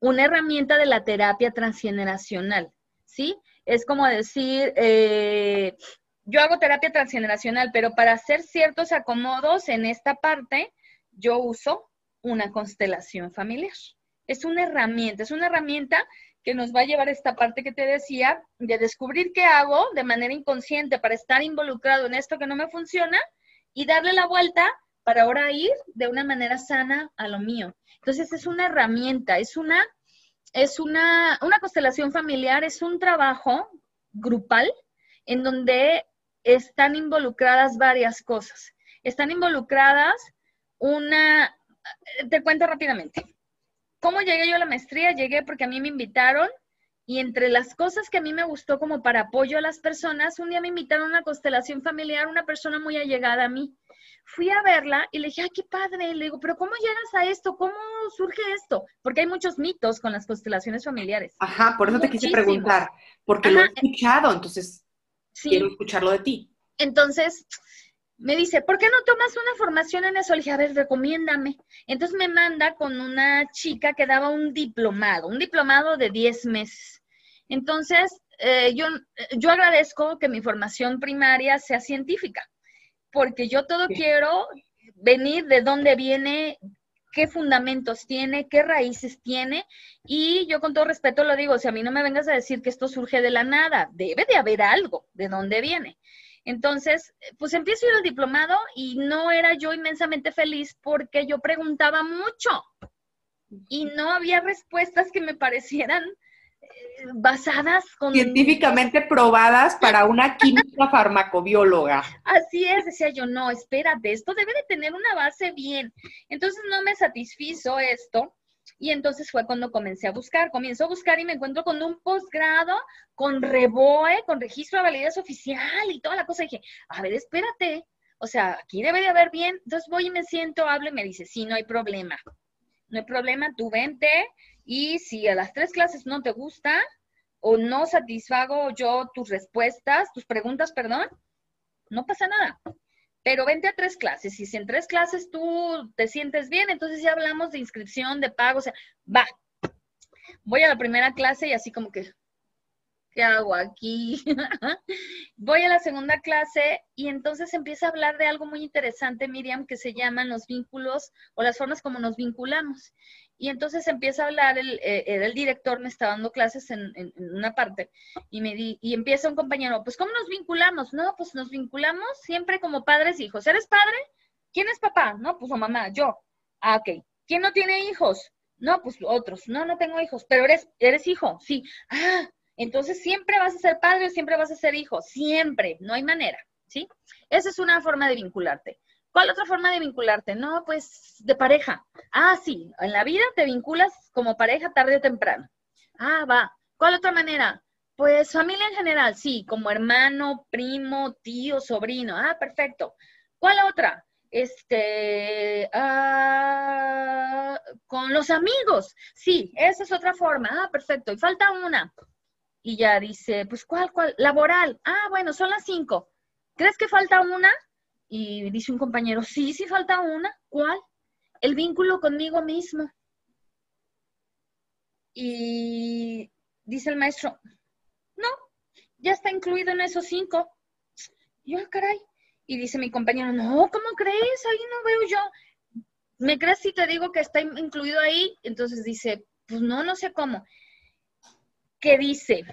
S4: una herramienta de la terapia transgeneracional, ¿sí? Es como decir, eh, yo hago terapia transgeneracional, pero para hacer ciertos acomodos en esta parte, yo uso una constelación familiar. Es una herramienta, es una herramienta que nos va a llevar a esta parte que te decía, de descubrir qué hago de manera inconsciente para estar involucrado en esto que no me funciona y darle la vuelta para ahora ir de una manera sana a lo mío. Entonces es una herramienta, es una, es una, una constelación familiar, es un trabajo grupal en donde están involucradas varias cosas. Están involucradas una, te cuento rápidamente. ¿Cómo llegué yo a la maestría? Llegué porque a mí me invitaron y entre las cosas que a mí me gustó como para apoyo a las personas, un día me invitaron a una constelación familiar, una persona muy allegada a mí fui a verla y le dije, ay, qué padre. Le digo, pero ¿cómo llegas a esto? ¿Cómo surge esto? Porque hay muchos mitos con las constelaciones familiares.
S3: Ajá, por eso te quise preguntar, porque lo he escuchado, entonces quiero escucharlo de ti.
S4: Entonces, me dice, ¿por qué no tomas una formación en eso? Le dije, a ver, recomiéndame. Entonces me manda con una chica que daba un diplomado, un diplomado de 10 meses. Entonces, eh, yo, yo agradezco que mi formación primaria sea científica, porque yo todo quiero venir de dónde viene, qué fundamentos tiene, qué raíces tiene, y yo con todo respeto lo digo, si a mí no me vengas a decir que esto surge de la nada, debe de haber algo de dónde viene. Entonces, pues empiezo a ir al diplomado y no era yo inmensamente feliz porque yo preguntaba mucho y no había respuestas que me parecieran basadas con...
S3: Científicamente probadas para una química farmacobióloga.
S4: Así es, decía yo, no, espérate, esto debe de tener una base bien. Entonces no me satisfizo esto. Y entonces fue cuando comencé a buscar. Comienzo a buscar y me encuentro con un posgrado, con REBOE, con registro de validez oficial y toda la cosa. Y dije, a ver, espérate. O sea, aquí debe de haber bien. Entonces voy y me siento, hablo y me dice, sí, no hay problema. No hay problema, tú vente, y si a las tres clases no te gusta o no satisfago yo tus respuestas, tus preguntas, perdón, no pasa nada. Pero vente a tres clases. Y si en tres clases tú te sientes bien, entonces ya hablamos de inscripción, de pago. O sea, va. Voy a la primera clase y así como que, ¿qué hago aquí? Voy a la segunda clase y entonces empieza a hablar de algo muy interesante, Miriam, que se llaman los vínculos o las formas como nos vinculamos. Y entonces empieza a hablar, el, eh, el director me está dando clases en, una parte y, me di, y empieza un compañero, pues ¿cómo nos vinculamos? No, pues nos vinculamos siempre como padres e hijos. ¿Eres padre? ¿Quién es papá? No, pues o mamá, yo. Ah, ok. ¿Quién no tiene hijos? No, pues otros. No, no tengo hijos, pero eres, eres hijo, sí. Ah, entonces siempre vas a ser padre o siempre vas a ser hijo, siempre, no hay manera, ¿sí? Esa es una forma de vincularte. ¿Cuál otra forma de vincularte? No, pues de pareja. Ah, sí, en la vida te vinculas como pareja tarde o temprano. Ah, va. ¿Cuál otra manera? Pues familia en general, sí, como hermano, primo, tío, sobrino. Ah, perfecto. ¿Cuál otra? Este, ah, con los amigos. Sí, esa es otra forma. Ah, perfecto. Y falta una. Y ya dice, pues, ¿cuál, cuál? Laboral. Ah, bueno, son las cinco. ¿Crees que falta una? Y dice un compañero, sí, sí falta una. ¿Cuál? El vínculo conmigo mismo. Y dice el maestro, no, ya está incluido en esos cinco. Yo, ah, caray. Y dice mi compañero, no, ¿cómo crees? Ahí no veo yo. ¿Me crees si te digo que está incluido ahí? Entonces dice, pues no, no sé cómo. ¿Qué dice?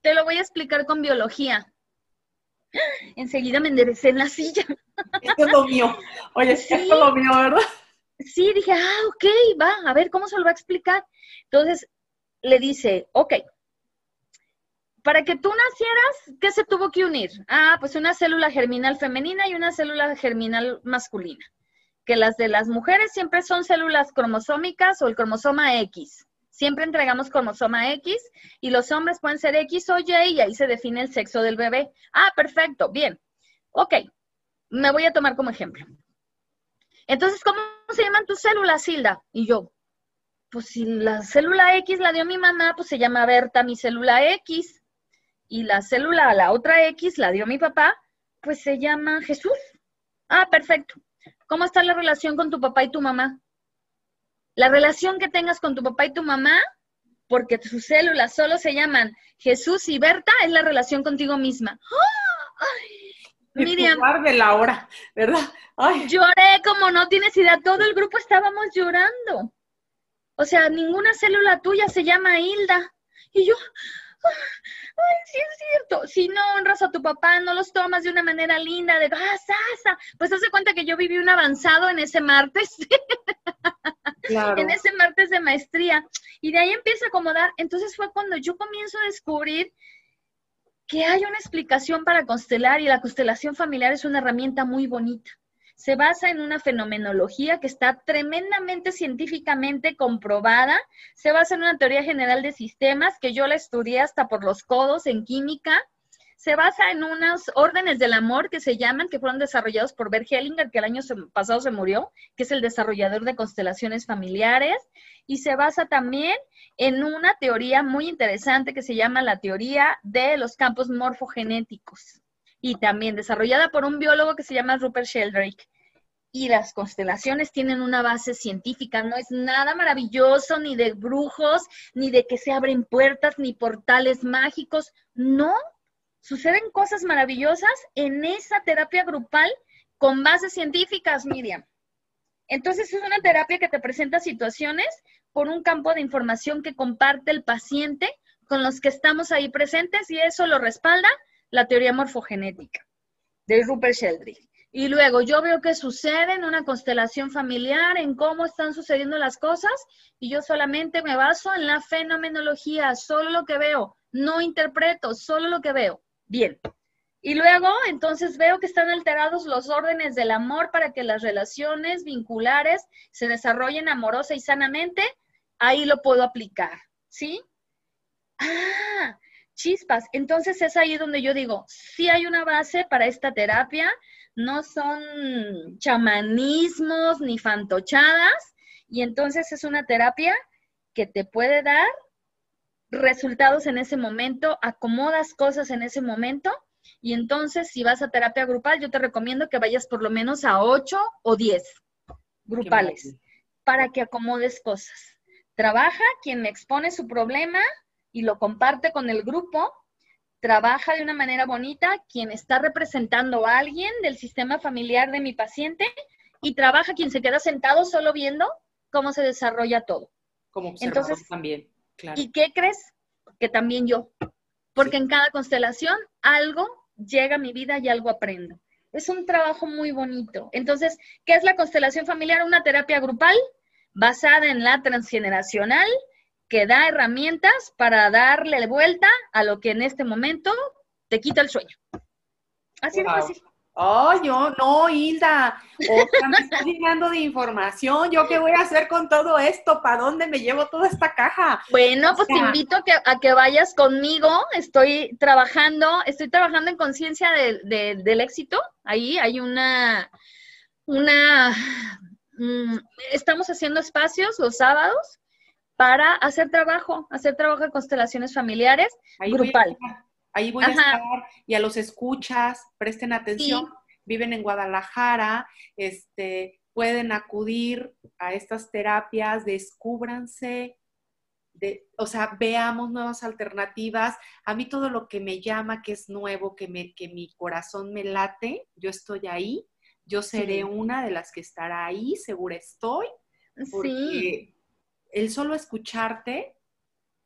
S4: Te lo voy a explicar con biología enseguida me enderecé en la silla.
S3: Esto es lo mío. Oye, esto es lo mío, ¿verdad?
S4: Sí, dije, ah, ok, va, a ver cómo se lo va a explicar. Entonces le dice, ok, para que tú nacieras, ¿qué se tuvo que unir? Ah, pues una célula germinal femenina y una célula germinal masculina. Que las de las mujeres siempre son células cromosómicas o el cromosoma X. Siempre entregamos cromosoma X y los hombres pueden ser X o Y y ahí se define el sexo del bebé. Ah, perfecto, bien. Ok, me voy a tomar como ejemplo. Entonces, ¿cómo se llaman tus células, Hilda? Y yo, pues si la célula X la dio mi mamá, pues se llama Berta, mi célula X. Y la célula, la otra X, la dio mi papá, pues se llama Jesús. Ah, perfecto. ¿Cómo está la relación con tu papá y tu mamá? La relación que tengas con tu papá y tu mamá, porque sus células solo se llaman Jesús y Berta, es la relación contigo misma.
S3: Miriam. de la hora, ¿verdad?
S4: Lloré como no tienes idea. Todo el grupo estábamos llorando. O sea, ninguna célula tuya se llama Hilda. Y yo, ay, sí es cierto. Si no honras a tu papá, no los tomas de una manera linda, de, ah, sasa. Pues hace cuenta que yo viví un avanzado en ese martes. en ese martes de maestría. Y de ahí empieza a acomodar. Entonces fue cuando yo comienzo a descubrir que hay una explicación para constelar y la constelación familiar es una herramienta muy bonita. Se basa en una fenomenología que está tremendamente científicamente comprobada. Se basa en una teoría general de sistemas que yo la estudié hasta por los codos en química se basa en unos órdenes del amor que se llaman, que fueron desarrollados por Bert Hellinger, que el año pasado se murió, que es el desarrollador de constelaciones familiares, y se basa también en una teoría muy interesante que se llama la teoría de los campos morfogenéticos. Y también desarrollada por un biólogo que se llama Rupert Sheldrake. Y las constelaciones tienen una base científica, no es nada maravilloso, ni de brujos, ni de que se abren puertas, ni portales mágicos. No, suceden cosas maravillosas en esa terapia grupal con bases científicas, Miriam. Entonces es una terapia que te presenta situaciones por un campo de información que comparte el paciente con los que estamos ahí presentes y eso lo respalda la teoría morfogenética de Rupert Sheldrake. Y luego yo veo qué sucede en una constelación familiar, en cómo están sucediendo las cosas, y yo solamente me baso en la fenomenología, solo lo que veo, no interpreto, solo lo que veo. Bien. Y luego, entonces veo que están alterados los órdenes del amor para que las relaciones vinculares se desarrollen amorosa y sanamente. Ahí lo puedo aplicar, ¿sí? Ah, chispas. Entonces es ahí donde yo digo, sí hay una base para esta terapia, no son chamanismos ni fantochadas, y entonces es una terapia que te puede dar resultados en ese momento, acomodas cosas en ese momento, y entonces si vas a terapia grupal, yo te recomiendo que vayas por lo menos a 8 o 10 grupales para que acomodes cosas. Trabaja quien me expone su problema y lo comparte con el grupo, trabaja de una manera bonita quien está representando a alguien del sistema familiar de mi paciente y trabaja quien se queda sentado solo viendo cómo se desarrolla todo.
S3: Como Entonces, también,
S4: claro. ¿Y qué crees? Que también yo. Porque en cada constelación algo llega a mi vida y algo aprendo. Es un trabajo muy bonito. Entonces, ¿qué es la constelación familiar? Una terapia grupal basada en la transgeneracional, que da herramientas para darle vuelta a lo que en este momento te quita el sueño. Así de fácil.
S3: Oh, yo, no, Hilda, o me estás llenando de información. ¿Yo qué voy a hacer con todo esto? ¿Para dónde me llevo toda esta caja?
S4: Bueno, pues te invito a que, a que, vayas conmigo. Estoy trabajando, estoy trabajando en conciencia del éxito. Ahí hay una, una, mm, estamos haciendo espacios los sábados para hacer trabajo, hacer trabajo de constelaciones familiares grupal.
S3: ahí voy a estar y a los escuchas, presten atención, viven en Guadalajara, este, pueden acudir a estas terapias, descúbranse, de, o sea, veamos nuevas alternativas. A mí todo lo que me llama, que es nuevo, que, me, que mi corazón me late, yo estoy ahí, yo seré una de las que estará ahí, segura estoy. sí el solo escucharte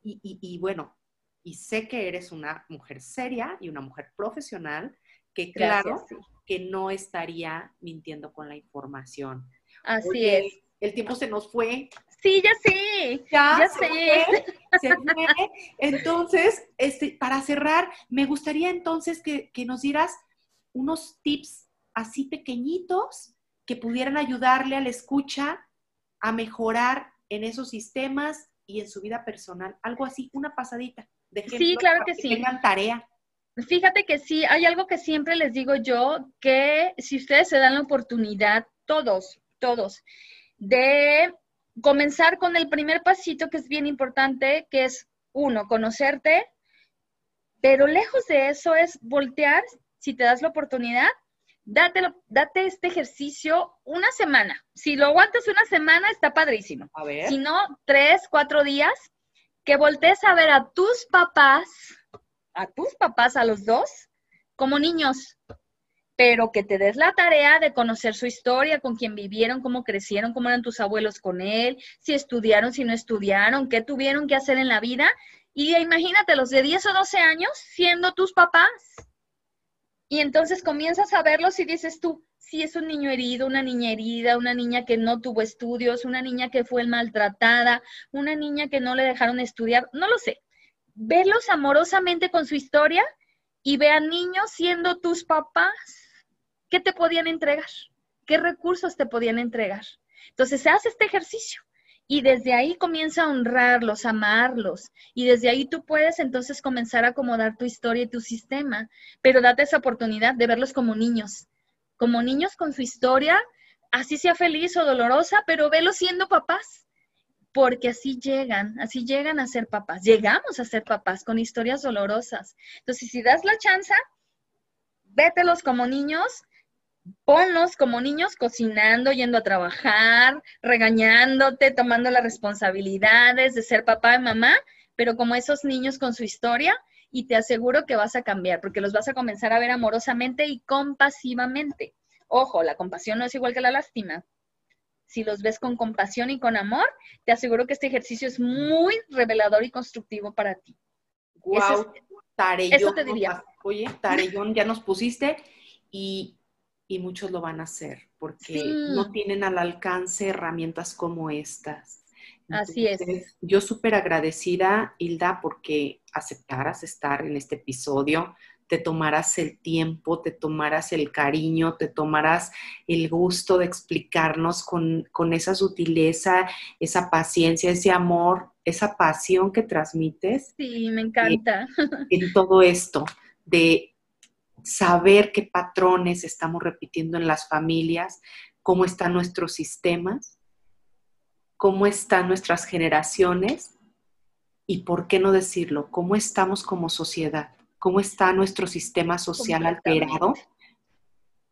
S3: y, bueno, y sé que eres una mujer seria y una mujer profesional, que claro que no estaría mintiendo con la información.
S4: Así es.
S3: El tiempo se nos fue.
S4: Sí, ya sé. Ya, sé.
S3: se fue. Entonces, este, para cerrar, me gustaría entonces que, que nos dieras unos tips así pequeñitos que pudieran ayudarle a la escucha a mejorar en esos sistemas y en su vida personal. Algo así, una pasadita. De
S4: sí, claro que, sí.
S3: Tengan tarea.
S4: Fíjate que sí, hay algo que siempre les digo yo, que si ustedes se dan la oportunidad, todos, todos, de comenzar con el primer pasito que es bien importante, que es uno, conocerte, pero lejos de eso es voltear, si te das la oportunidad, date este ejercicio una semana. Si lo aguantas una semana, está padrísimo.
S3: A ver.
S4: Si no, tres, cuatro días, que voltees a ver a tus papás, a tus papás, a los dos, como niños, pero que te des la tarea de conocer su historia, con quién vivieron, cómo crecieron, cómo eran tus abuelos con él, si estudiaron, si no estudiaron, qué tuvieron que hacer en la vida. Y imagínate los de 10 o 12 años siendo tus papás. Y entonces comienzas a verlos y dices tú, si es un niño herido, una niña herida, una niña que no tuvo estudios, una niña que fue maltratada, una niña que no le dejaron estudiar, no lo sé. Verlos amorosamente con su historia y ve a niños siendo tus papás. ¿Qué te podían entregar? ¿Qué recursos te podían entregar? Entonces se hace este ejercicio y desde ahí comienza a honrarlos, amarlos. Y desde ahí tú puedes entonces comenzar a acomodar tu historia y tu sistema. Pero date esa oportunidad de verlos como niños. Como niños con su historia, así sea feliz o dolorosa, pero velos siendo papás. Porque así llegan, así llegan a ser papás. Llegamos a ser papás con historias dolorosas. Entonces, si das la chance, vételos como niños, ponlos como niños cocinando, yendo a trabajar, regañándote, tomando las responsabilidades de ser papá y mamá, pero como esos niños con su historia y te aseguro que vas a cambiar porque los vas a comenzar a ver amorosamente y compasivamente. Ojo, la compasión no es igual que la lástima. Si los ves con compasión y con amor, te aseguro que este ejercicio es muy revelador y constructivo para ti.
S3: Wow,
S4: eso te diría.
S3: Oye, Tarellón, ya nos pusiste y, muchos lo van a hacer porque no tienen al alcance herramientas como estas.
S4: Así es.
S3: Yo súper agradecida, Hilda, porque aceptaras estar en este episodio, te tomaras el tiempo, te tomaras el cariño, te tomaras el gusto de explicarnos con, con esa sutileza, esa paciencia, ese amor, esa pasión que transmites.
S4: Sí, me encanta.
S3: en todo esto, de saber qué patrones estamos repitiendo en las familias, cómo están nuestros sistemas, cómo están nuestras generaciones y, por qué no decirlo, cómo estamos como sociedad, cómo está nuestro sistema social alterado.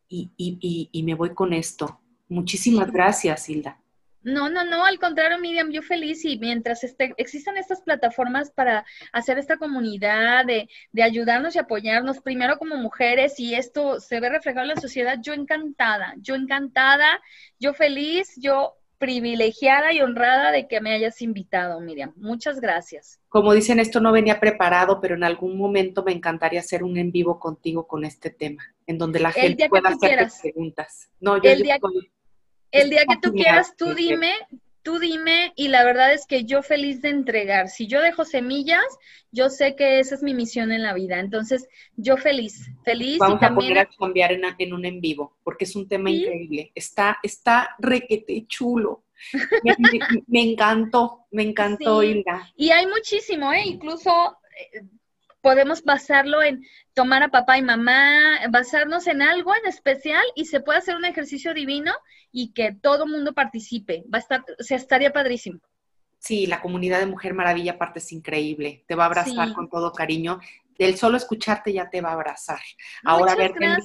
S3: Y, y, me voy con esto. Muchísimas gracias, Hilda.
S4: No, no, no, al contrario, Miriam, yo feliz y mientras este, existan estas plataformas para hacer esta comunidad, de, de, ayudarnos y apoyarnos, primero como mujeres, y esto se ve reflejado en la sociedad, yo encantada, yo encantada, yo feliz, yo privilegiada y honrada de que me hayas invitado, Miriam. Muchas gracias.
S3: Como dicen, esto no venía preparado, pero en algún momento me encantaría hacer un en vivo contigo con este tema, en donde la gente pueda hacer preguntas.
S4: No, yo, el día, el día que tú quieras, tú dime, tú dime, y la verdad es que yo feliz de entregar. Si yo dejo semillas, yo sé que esa es mi misión en la vida. Entonces, yo feliz, feliz.
S3: Vamos y también... a poner a cambiar en, un en vivo, porque es un tema increíble. Está, está requete chulo. Me, encantó, me encantó, sí.
S4: Y hay muchísimo, ¿eh? Incluso eh, podemos basarlo en tomar a papá y mamá, basarnos en algo en especial y se puede hacer un ejercicio divino y que todo mundo participe. Va a estar, o sea, estaría padrísimo.
S3: Sí, la comunidad de Mujer Maravilla aparte es increíble. Te va a abrazar con todo cariño. El solo escucharte ya te va a abrazar. Ahora verte en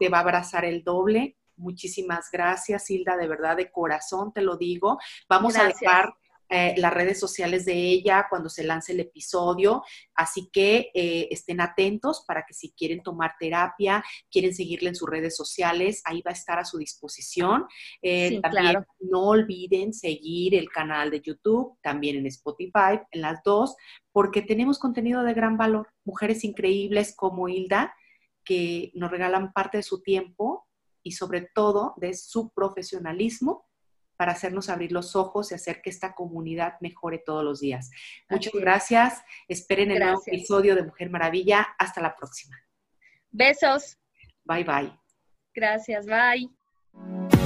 S3: te va a abrazar el doble. Muchísimas gracias, Hilda, de verdad, de corazón te lo digo. Vamos a dejar eh, las redes sociales de ella cuando se lance el episodio. Así que eh, estén atentos para que si quieren tomar terapia, quieren seguirle en sus redes sociales, ahí va a estar a su disposición. Eh, también no olviden seguir el canal de YouTube, también en Spotify, en las dos, porque tenemos contenido de gran valor. Mujeres increíbles como Hilda que nos regalan parte de su tiempo y sobre todo de su profesionalismo para hacernos abrir los ojos y hacer que esta comunidad mejore todos los días. Muchas gracias. Esperen el nuevo episodio de Mujer Maravilla. Hasta la próxima.
S4: Besos.
S3: Bye bye.
S4: Gracias. Bye.